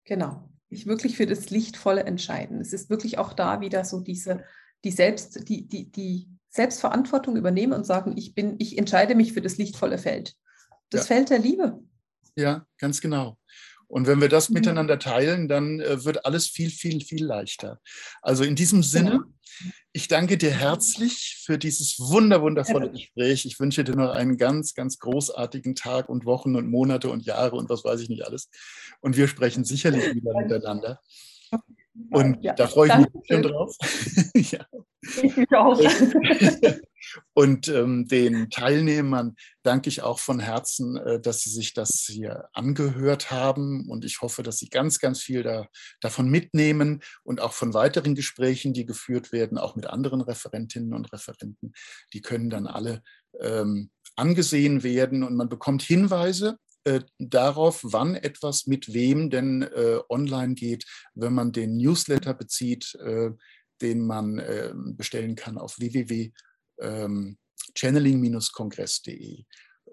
Genau. Ich wirklich für das Lichtvolle entscheiden. Es ist wirklich auch da wieder so diese, die Selbst, die, die, die Selbstverantwortung übernehmen und sagen, ich bin, ich entscheide mich für das lichtvolle Feld. Das ja. Feld der Liebe. Ja, ganz genau. Und wenn wir das mhm. miteinander teilen, dann äh, wird alles viel, viel, viel leichter. Also in diesem Sinne, ja. ich danke dir herzlich für dieses wunder, wundervolle ja. Gespräch. Ich wünsche dir noch einen ganz, ganz großartigen Tag und Wochen und Monate und Jahre und was weiß ich nicht alles. Und wir sprechen sicherlich wieder miteinander. Und da freue ich mich schon drauf. ja. Ich mich auch. Und ähm, den Teilnehmern danke ich auch von Herzen, äh, dass sie sich das hier angehört haben. Und ich hoffe, dass sie ganz, ganz viel da, davon mitnehmen und auch von weiteren Gesprächen, die geführt werden, auch mit anderen Referentinnen und Referenten. Die können dann alle ähm, angesehen werden und man bekommt Hinweise äh, darauf, wann etwas mit wem denn äh, online geht, wenn man den Newsletter bezieht, äh, den man ähm, bestellen kann auf www.channeling-kongress.de.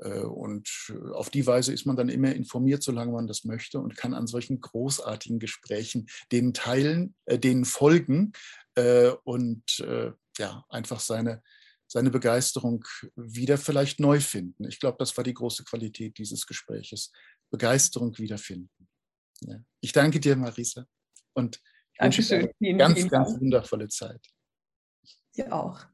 Äh, und äh, auf die Weise ist man dann immer informiert, solange man das möchte und kann an solchen großartigen Gesprächen denen teilen, äh, denen folgen äh, und äh, ja, einfach seine, seine Begeisterung wieder vielleicht neu finden. Ich glaube, das war die große Qualität dieses Gespräches. Begeisterung wiederfinden. Ja. Ich danke dir, Marisa. Und Dankeschön. Vielen, ganz, ganz wundervolle Zeit. Dir auch.